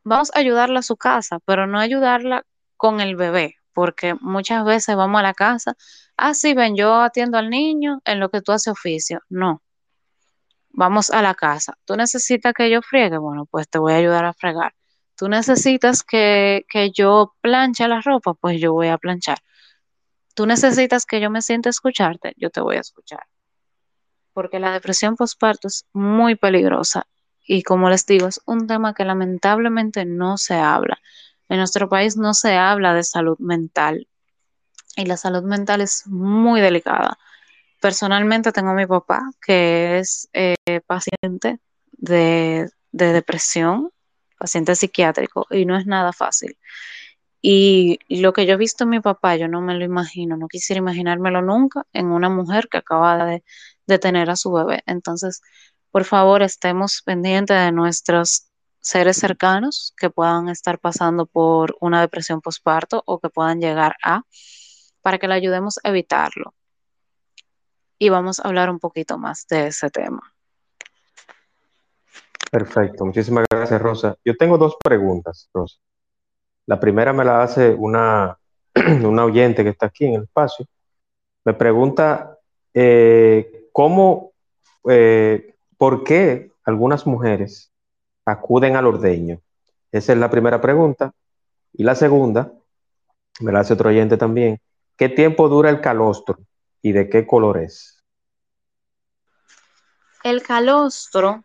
B: vamos a ayudarla a su casa, pero no ayudarla con el bebé, porque muchas veces vamos a la casa, ah, sí, ven, yo atiendo al niño en lo que tú haces oficio. No, vamos a la casa. ¿Tú necesitas que yo friegue? Bueno, pues te voy a ayudar a fregar. ¿Tú necesitas que, que yo planche la ropa? Pues yo voy a planchar. ¿Tú necesitas que yo me sienta a escucharte? Yo te voy a escuchar. Porque la depresión postparto es muy peligrosa y como les digo, es un tema que lamentablemente no se habla. En nuestro país no se habla de salud mental y la salud mental es muy delicada. Personalmente tengo a mi papá que es eh, paciente de, de depresión, paciente psiquiátrico y no es nada fácil. Y lo que yo he visto en mi papá, yo no me lo imagino, no quisiera imaginármelo nunca en una mujer que acaba de, de tener a su bebé. Entonces, por favor, estemos pendientes de nuestros seres cercanos que puedan estar pasando por una depresión postparto o que puedan llegar a, para que le ayudemos a evitarlo. Y vamos a hablar un poquito más de ese tema.
A: Perfecto, muchísimas gracias, Rosa. Yo tengo dos preguntas, Rosa. La primera me la hace una, una oyente que está aquí en el espacio. Me pregunta eh, cómo, eh, por qué algunas mujeres acuden al ordeño? Esa es la primera pregunta. Y la segunda, me la hace otro oyente también, ¿qué tiempo dura el calostro y de qué color es?
B: El calostro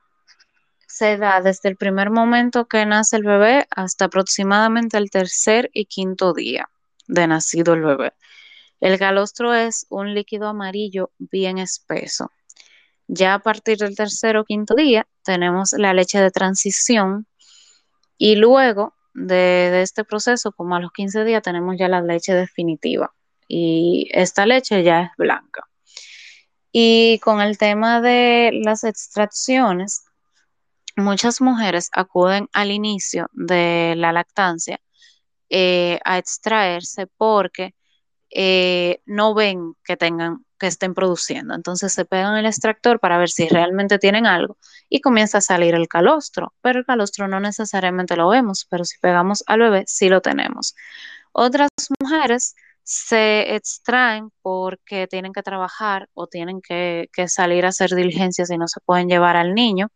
B: se da desde el primer momento que nace el bebé hasta aproximadamente el tercer y quinto día de nacido el bebé. El calostro es un líquido amarillo bien espeso. Ya a partir del tercer o quinto día tenemos la leche de transición y luego de, este proceso, como a los 15 días, tenemos ya la leche definitiva y esta leche ya es blanca. Y con el tema de las extracciones, muchas mujeres acuden al inicio de la lactancia eh, a extraerse porque eh, no ven que tengan que estén produciendo. Entonces se pegan el extractor para ver si realmente tienen algo y comienza a salir el calostro, pero el calostro no necesariamente lo vemos, pero si pegamos al bebé sí lo tenemos. Otras mujeres se extraen porque tienen que trabajar o tienen que, que, salir a hacer diligencias y no se pueden llevar al niño.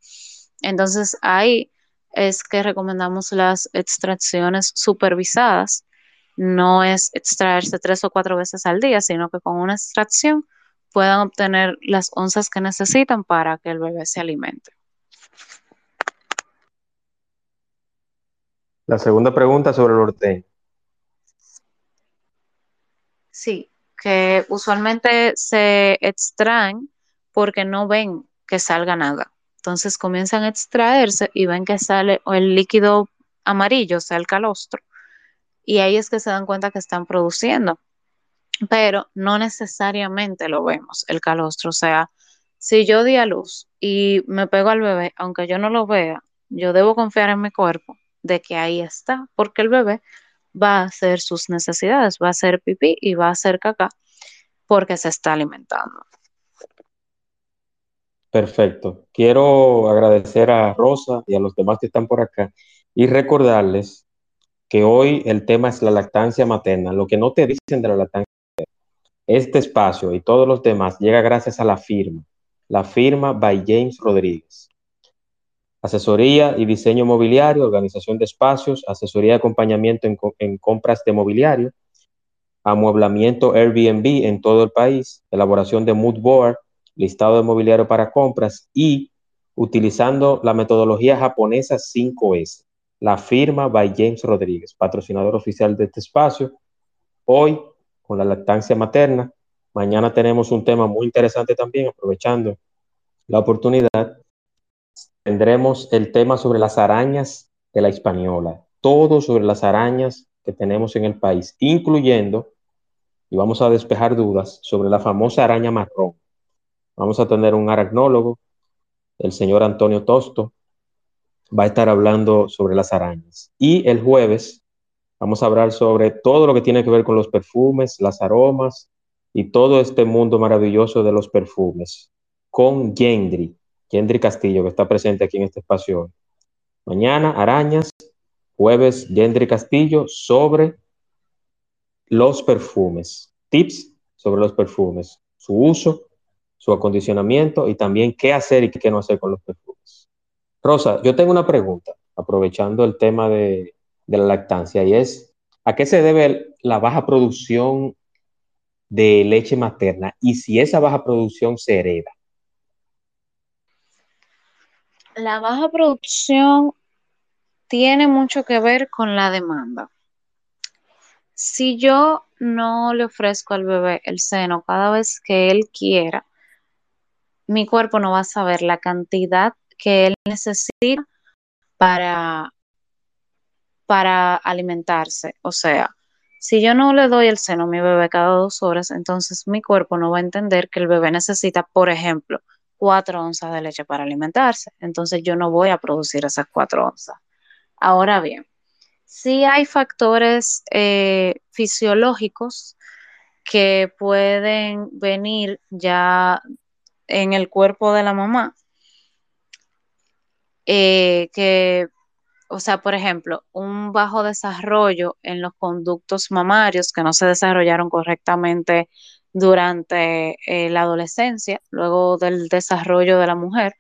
B: Entonces ahí es que recomendamos las extracciones supervisadas. No es extraerse tres o cuatro veces al día, sino que con una extracción puedan obtener las onzas que necesitan para que el bebé se alimente.
A: La segunda pregunta sobre el ordeño.
B: Sí, que usualmente se extraen porque no ven que salga nada. Entonces comienzan a extraerse y ven que sale el líquido amarillo, o sea, el calostro. Y ahí es que se dan cuenta que están produciendo. Pero no necesariamente lo vemos, el calostro. O sea, si yo di a luz y me pego al bebé, aunque yo no lo vea, yo debo confiar en mi cuerpo de que ahí está, porque el bebé va a hacer sus necesidades, va a hacer pipí y va a hacer caca porque se está alimentando.
A: Perfecto. Quiero agradecer a Rosa y a los demás que están por acá y recordarles que hoy el tema es la lactancia materna. Lo que no te dicen de la lactancia materna, este espacio y todos los demás llega gracias a la firma, la firma by James Rodríguez. Asesoría y diseño mobiliario, organización de espacios, asesoría y acompañamiento en, compras de mobiliario, amueblamiento Airbnb en todo el país, elaboración de mood board, listado de mobiliario para compras y utilizando la metodología japonesa 5S, la firma by James Rodríguez, patrocinador oficial de este espacio. Hoy con la lactancia materna, mañana tenemos un tema muy interesante también, aprovechando la oportunidad. Tendremos el tema sobre las arañas de la española, todo sobre las arañas que tenemos en el país, incluyendo, y vamos a despejar dudas, sobre la famosa araña marrón Vamos a tener un aracnólogo, el señor Antonio Tosto, va a estar hablando sobre las arañas. Y el jueves vamos a hablar sobre todo lo que tiene que ver con los perfumes, las aromas y todo este mundo maravilloso de los perfumes con Gendry, Gendry Castillo, que está presente aquí en este espacio Mañana, arañas, jueves, Gendry Castillo sobre los perfumes, tips sobre los perfumes, su uso su acondicionamiento y también qué hacer y qué no hacer con los perfumes. Rosa, yo tengo una pregunta, aprovechando el tema de, la lactancia, y es, ¿a qué se debe la baja producción de leche materna y si esa baja producción se hereda?
B: La baja producción tiene mucho que ver con la demanda. Si yo no le ofrezco al bebé el seno cada vez que él quiera, mi cuerpo no va a saber la cantidad que él necesita para, para alimentarse. O sea, si yo no le doy el seno a mi bebé cada dos horas, entonces mi cuerpo no va a entender que el bebé necesita, por ejemplo, cuatro onzas de leche para alimentarse. Entonces yo no voy a producir esas cuatro onzas. Ahora bien, si hay factores eh, fisiológicos que pueden venir ya en el cuerpo de la mamá, eh, que, o sea, por ejemplo, un bajo desarrollo en los conductos mamarios que no se desarrollaron correctamente durante eh, la adolescencia, luego del desarrollo de la mujer,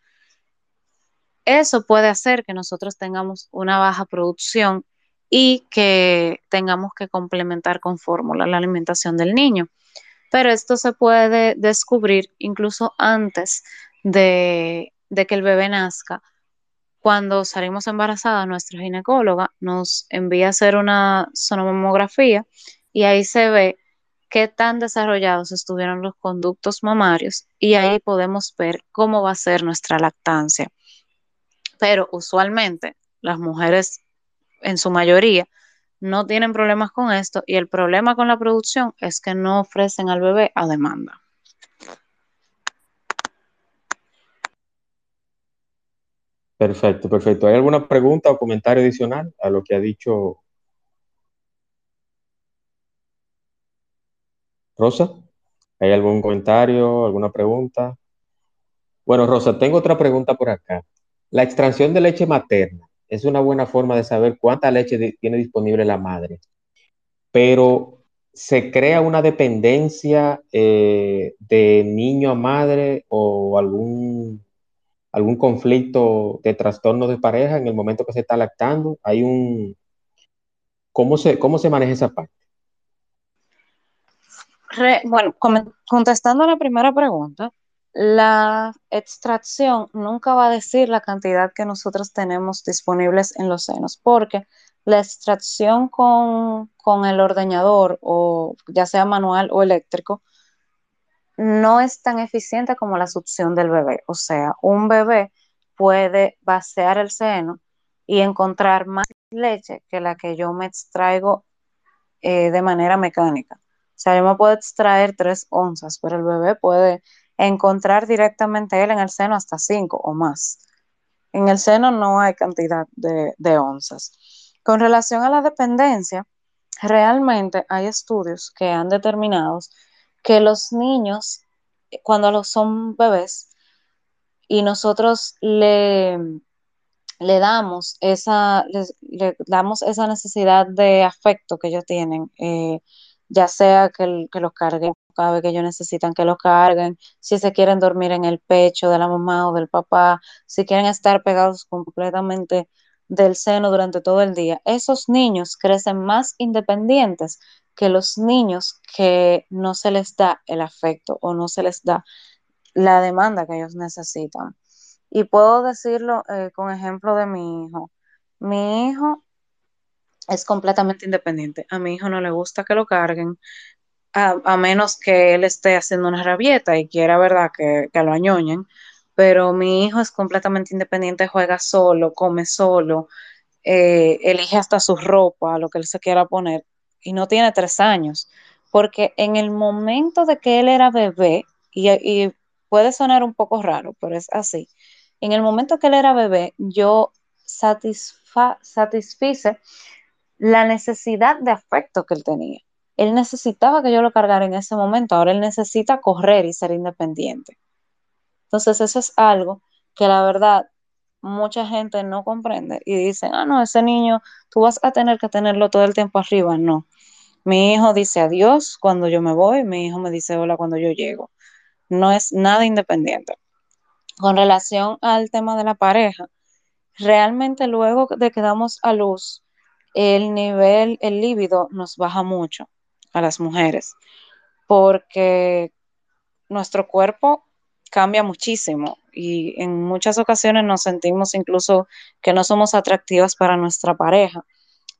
B: eso puede hacer que nosotros tengamos una baja producción y que tengamos que complementar con fórmula la alimentación del niño pero esto se puede descubrir incluso antes de, que el bebé nazca. Cuando salimos embarazadas, nuestra ginecóloga nos envía a hacer una sonomografía y ahí se ve qué tan desarrollados estuvieron los conductos mamarios y ahí podemos ver cómo va a ser nuestra lactancia. Pero usualmente las mujeres, en su mayoría, no tienen problemas con esto y el problema con la producción es que no ofrecen al bebé a demanda.
A: Perfecto, perfecto. ¿Hay alguna pregunta o comentario adicional a lo que ha dicho Rosa? ¿Hay algún comentario, alguna pregunta? Bueno, Rosa, tengo otra pregunta por acá. La extracción de leche materna es una buena forma de saber cuánta leche tiene disponible la madre. Pero se crea una dependencia eh, de niño a madre o algún, algún conflicto de trastorno de pareja en el momento que se está lactando? Hay un... ¿Cómo se, cómo se maneja esa parte?
B: bueno, contestando a la primera pregunta, la extracción nunca va a decir la cantidad que nosotros tenemos disponibles en los senos, porque la extracción con, el ordeñador, o ya sea manual o eléctrico, no es tan eficiente como la succión del bebé. O sea, un bebé puede vaciar el seno y encontrar más leche que la que yo me extraigo eh, de manera mecánica. O sea, yo me puedo extraer tres onzas, pero el bebé puede encontrar directamente él en el seno hasta cinco o más. En el seno no hay cantidad de, de onzas. Con relación a la dependencia, realmente hay estudios que han determinado que los niños, cuando son bebés, y nosotros le, le damos esa, le, damos esa necesidad de afecto que ellos tienen, eh, ya sea que, que los carguen cada vez que ellos necesitan que los carguen, si se quieren dormir en el pecho de la mamá o del papá, si quieren estar pegados completamente del seno durante todo el día, esos niños crecen más independientes que los niños que no se les da el afecto o no se les da la demanda que ellos necesitan. Y puedo decirlo eh, con ejemplo de mi hijo. Mi hijo es completamente independiente. A mi hijo no le gusta que lo carguen, a, menos que él esté haciendo una rabieta y quiera, ¿verdad?, que, que lo añoñen pero mi hijo es completamente independiente, juega solo, come solo, eh, elige hasta su ropa, lo que él se quiera poner, y no tiene tres años, porque en el momento de que él era bebé, y, puede sonar un poco raro, pero es así, en el momento que él era bebé, yo satisfice la necesidad de afecto que él tenía. Él necesitaba que yo lo cargara en ese momento, ahora él necesita correr y ser independiente. Entonces, eso es algo que la verdad mucha gente no comprende y dicen, ah, no, ese niño, tú vas a tener que tenerlo todo el tiempo arriba. No. Mi hijo dice adiós cuando yo me voy, mi hijo me dice hola cuando yo llego. No es nada independiente. Con relación al tema de la pareja, realmente luego de que damos a luz, el nivel, el líbido nos baja mucho a las mujeres, porque nuestro cuerpo cambia muchísimo y en muchas ocasiones nos sentimos incluso que no somos atractivas para nuestra pareja,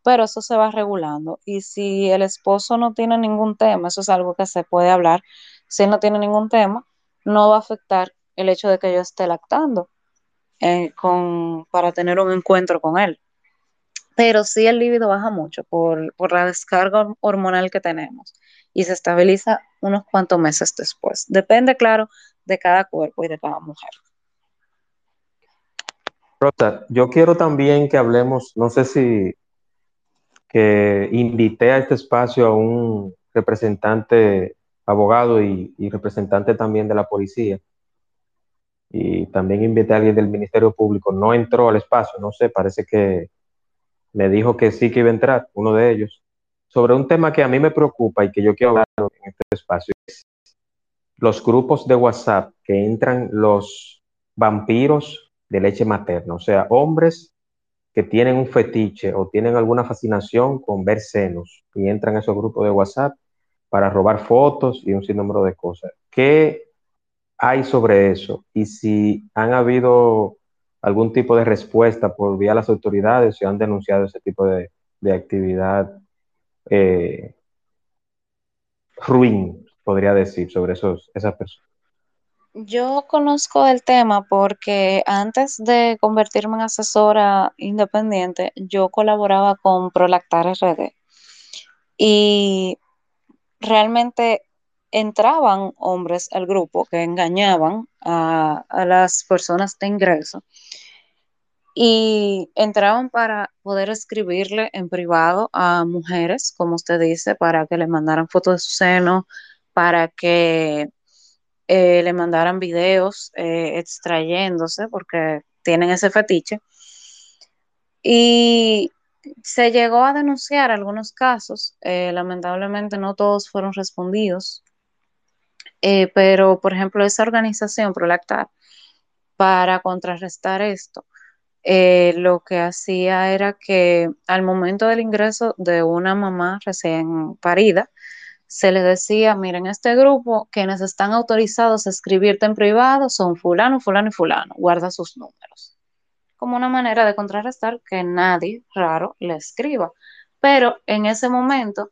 B: pero eso se va regulando y si el esposo no tiene ningún tema, eso es algo que se puede hablar, si no tiene ningún tema, no va a afectar el hecho de que yo esté lactando eh, con, para tener un encuentro con él. Pero sí el líbido baja mucho por, por la descarga hormonal que tenemos y se estabiliza unos cuantos meses después. Depende, claro, de cada cuerpo y de cada mujer.
A: Rosa, yo quiero también que hablemos, no sé si que invité a este espacio a un representante, abogado y, representante también de la policía. Y también invité a alguien del Ministerio Público. No entró al espacio, no sé, parece que me dijo que sí que iba a entrar, uno de ellos, sobre un tema que a mí me preocupa y que yo quiero hablar en este espacio. Es los grupos de WhatsApp que entran los vampiros de leche materna, o sea, hombres que tienen un fetiche o tienen alguna fascinación con ver senos y entran a esos grupos de WhatsApp para robar fotos y un sinnúmero de cosas. ¿Qué hay sobre eso? Y si han habido algún tipo de respuesta por vía de las autoridades, si han denunciado ese tipo de, actividad eh, ruin, podría decir sobre esos, esas personas?
B: Yo conozco el tema porque antes de convertirme en asesora independiente, yo colaboraba con Prolactar RD y realmente entraban hombres al grupo que engañaban a, a las personas de ingreso y entraban para poder escribirle en privado a mujeres, como usted dice, para que le mandaran fotos de su seno, para que eh, le mandaran videos eh, extrayéndose porque tienen ese fetiche. Y se llegó a denunciar algunos casos, eh, lamentablemente no todos fueron respondidos, pero por ejemplo esa organización Prolactar, para contrarrestar esto, lo que hacía era que al momento del ingreso de una mamá recién parida, se le decía, miren, este grupo, quienes están autorizados a escribirte en privado son fulano, fulano y fulano, guarda sus números. Como una manera de contrarrestar que nadie raro le escriba. Pero en ese momento,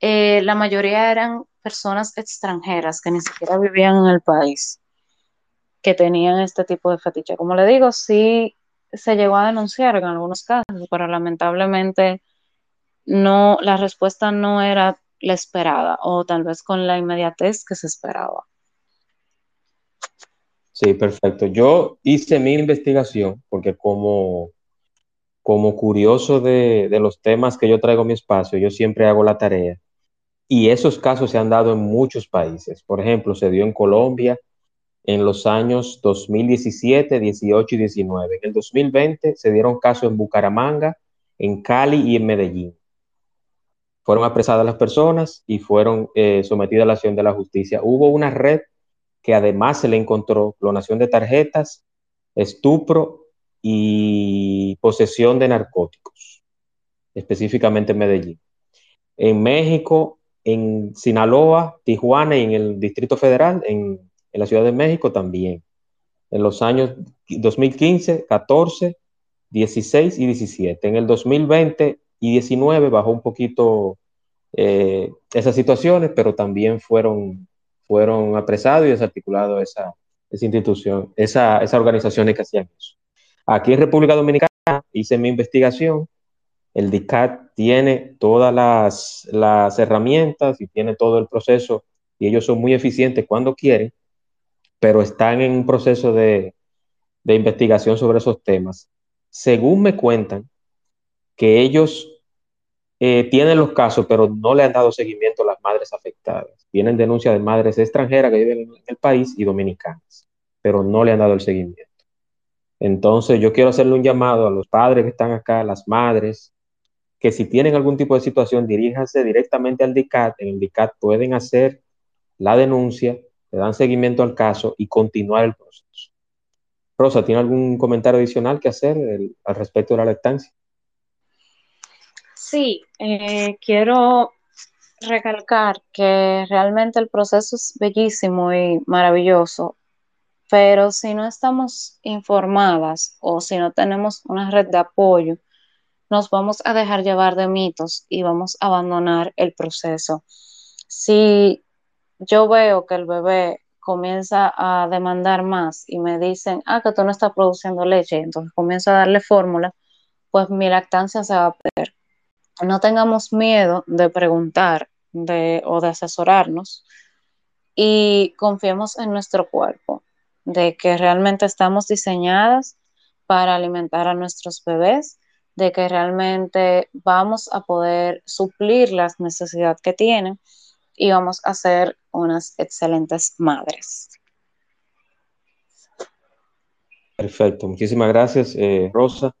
B: eh, la mayoría eran personas extranjeras que ni siquiera vivían en el país, que tenían este tipo de fetiche. Como le digo, sí se llegó a denunciar en algunos casos, pero lamentablemente no, la respuesta no era la esperada o tal vez con la inmediatez que se esperaba.
A: Sí, perfecto. Yo hice mi investigación porque como, como curioso de, de los temas que yo traigo a mi espacio, yo siempre hago la tarea. Y esos casos se han dado en muchos países. Por ejemplo, se dio en Colombia en los años 2017, 18 y 19. En el 2020 se dieron casos en Bucaramanga, en Cali y en Medellín fueron apresadas las personas y fueron eh, sometidas a la acción de la justicia. Hubo una red que además se le encontró clonación de tarjetas, estupro y posesión de narcóticos, específicamente en Medellín. En México, en Sinaloa, Tijuana y en el Distrito Federal, en, en la Ciudad de México también. En los años 2015, 14, 16 y 17. En el 2020 y 19 bajó un poquito eh, esas situaciones, pero también fueron, fueron apresados y desarticulados esa, esa institución, esa, esa organizaciones que hacían eso. Aquí en República Dominicana hice mi investigación, el DICAT tiene todas las, las herramientas y tiene todo el proceso y ellos son muy eficientes cuando quieren, pero están en un proceso de, de investigación sobre esos temas. Según me cuentan, que ellos eh, tienen los casos, pero no le han dado seguimiento a las madres afectadas. Tienen denuncias de madres extranjeras que viven en el país y dominicanas, pero no le han dado el seguimiento. Entonces, yo quiero hacerle un llamado a los padres que están acá, a las madres, que si tienen algún tipo de situación, diríjanse directamente al DICAT. En el DICAT pueden hacer la denuncia, le dan seguimiento al caso y continuar el proceso. Rosa, ¿tiene algún comentario adicional que hacer al respecto de la lactancia?
B: Sí, eh, quiero recalcar que realmente el proceso es bellísimo y maravilloso, pero si no estamos informadas o si no tenemos una red de apoyo, nos vamos a dejar llevar de mitos y vamos a abandonar el proceso. Si yo veo que el bebé comienza a demandar más y me dicen, ah, que tú no estás produciendo leche, entonces comienzo a darle fórmula, pues mi lactancia se va a perder no tengamos miedo de preguntar de, o de asesorarnos y confiemos en nuestro cuerpo, de que realmente estamos diseñadas para alimentar a nuestros bebés, de que realmente vamos a poder suplir las necesidades que tienen y vamos a ser unas excelentes madres.
A: Perfecto, muchísimas gracias, eh, Rosa.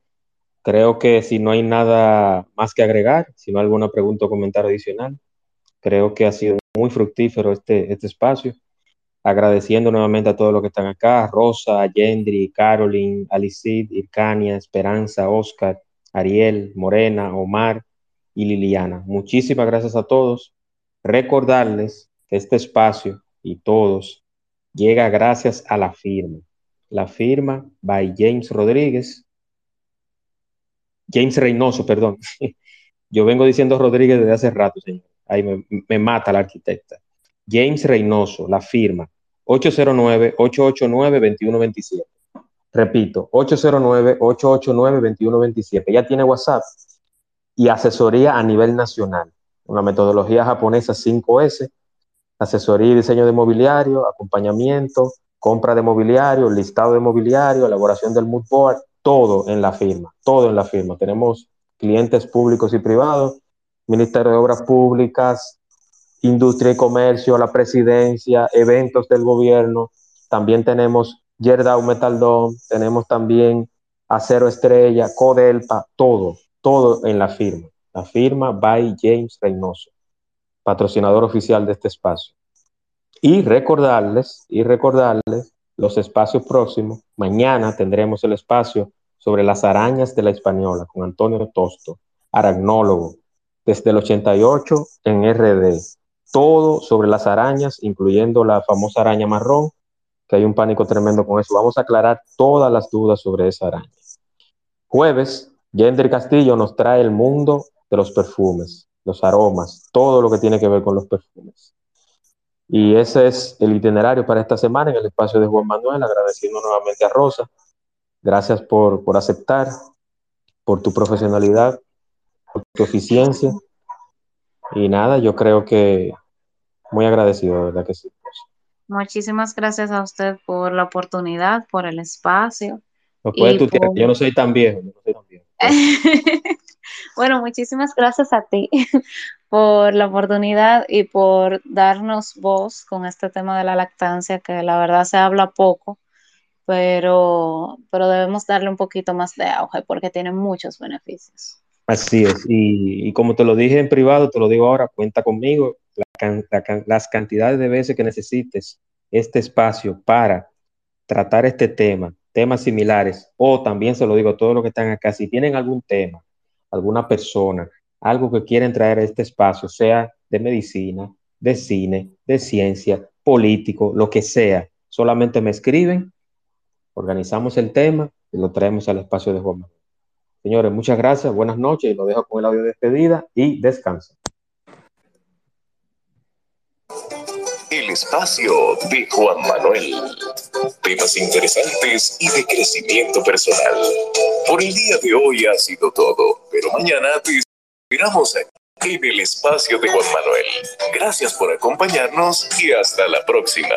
A: Creo que si no hay nada más que agregar, si no alguna pregunta o comentario adicional, creo que ha sido muy fructífero este, este espacio. Agradeciendo nuevamente a todos los que están acá, Rosa, Yendri, Caroline, Alicid, Ircania, Esperanza, Oscar, Ariel, Morena, Omar y Liliana. Muchísimas gracias a todos. Recordarles que este espacio y todos llega gracias a la firma. La firma by James Rodríguez, James Reynoso, perdón. Yo vengo diciendo Rodríguez desde hace rato, señor. Ahí me, mata la arquitecta. James Reynoso, la firma, 809-889-2127. Repito, 809-889-2127. Ella tiene WhatsApp y asesoría a nivel nacional. Una metodología japonesa 5S, asesoría y diseño de mobiliario, acompañamiento, compra de mobiliario, listado de mobiliario, elaboración del mood board, todo en la firma, todo en la firma. Tenemos clientes públicos y privados, Ministerio de Obras Públicas, Industria y Comercio, la Presidencia, eventos del gobierno. También tenemos Yerdau Metaldón, tenemos también Acero Estrella, Codelpa, todo. todo en la firma. La firma by James Reynoso, patrocinador oficial de este espacio. Y recordarles, y recordarles los espacios próximos. Mañana tendremos el espacio sobre las arañas de la española con Antonio Tosto, aragnólogo, desde el 88 en RD. Todo sobre las arañas, incluyendo la famosa araña marrón, que hay un pánico tremendo con eso. Vamos a aclarar todas las dudas sobre esa araña. Jueves, Gender Castillo nos trae el mundo de los perfumes, los aromas, todo lo que tiene que ver con los perfumes. Y ese es el itinerario para esta semana en el espacio de Juan Manuel, agradeciendo nuevamente a Rosa. Gracias por, por aceptar, por tu profesionalidad, por tu eficiencia. Y nada, yo creo que muy agradecido, ¿verdad que sí?
B: Muchísimas gracias a usted por la oportunidad, por el espacio.
A: Yo no soy tan viejo. No soy tan viejo.
B: bueno, muchísimas gracias a ti por la oportunidad y por darnos voz con este tema de la lactancia, que la verdad se habla poco, pero, pero debemos darle un poquito más de auge porque tiene muchos beneficios.
A: Así es, y, como te lo dije en privado, te lo digo ahora, cuenta conmigo las cantidades de veces que necesites este espacio para tratar este tema, temas similares, o también se lo digo a todos los que están acá, si tienen algún tema, alguna persona, algo que quieren traer a este espacio, sea de medicina, de cine, de ciencia, político, lo que sea, solamente me escriben, organizamos el tema y lo traemos al espacio de Juan Señores, muchas gracias, buenas noches y lo dejo con el audio de despedida y descansen.
C: El espacio de Juan Manuel. Temas interesantes y de crecimiento personal. Por el día de hoy ha sido todo, pero mañana te esperamos en el espacio de Juan Manuel. Gracias por acompañarnos y hasta la próxima.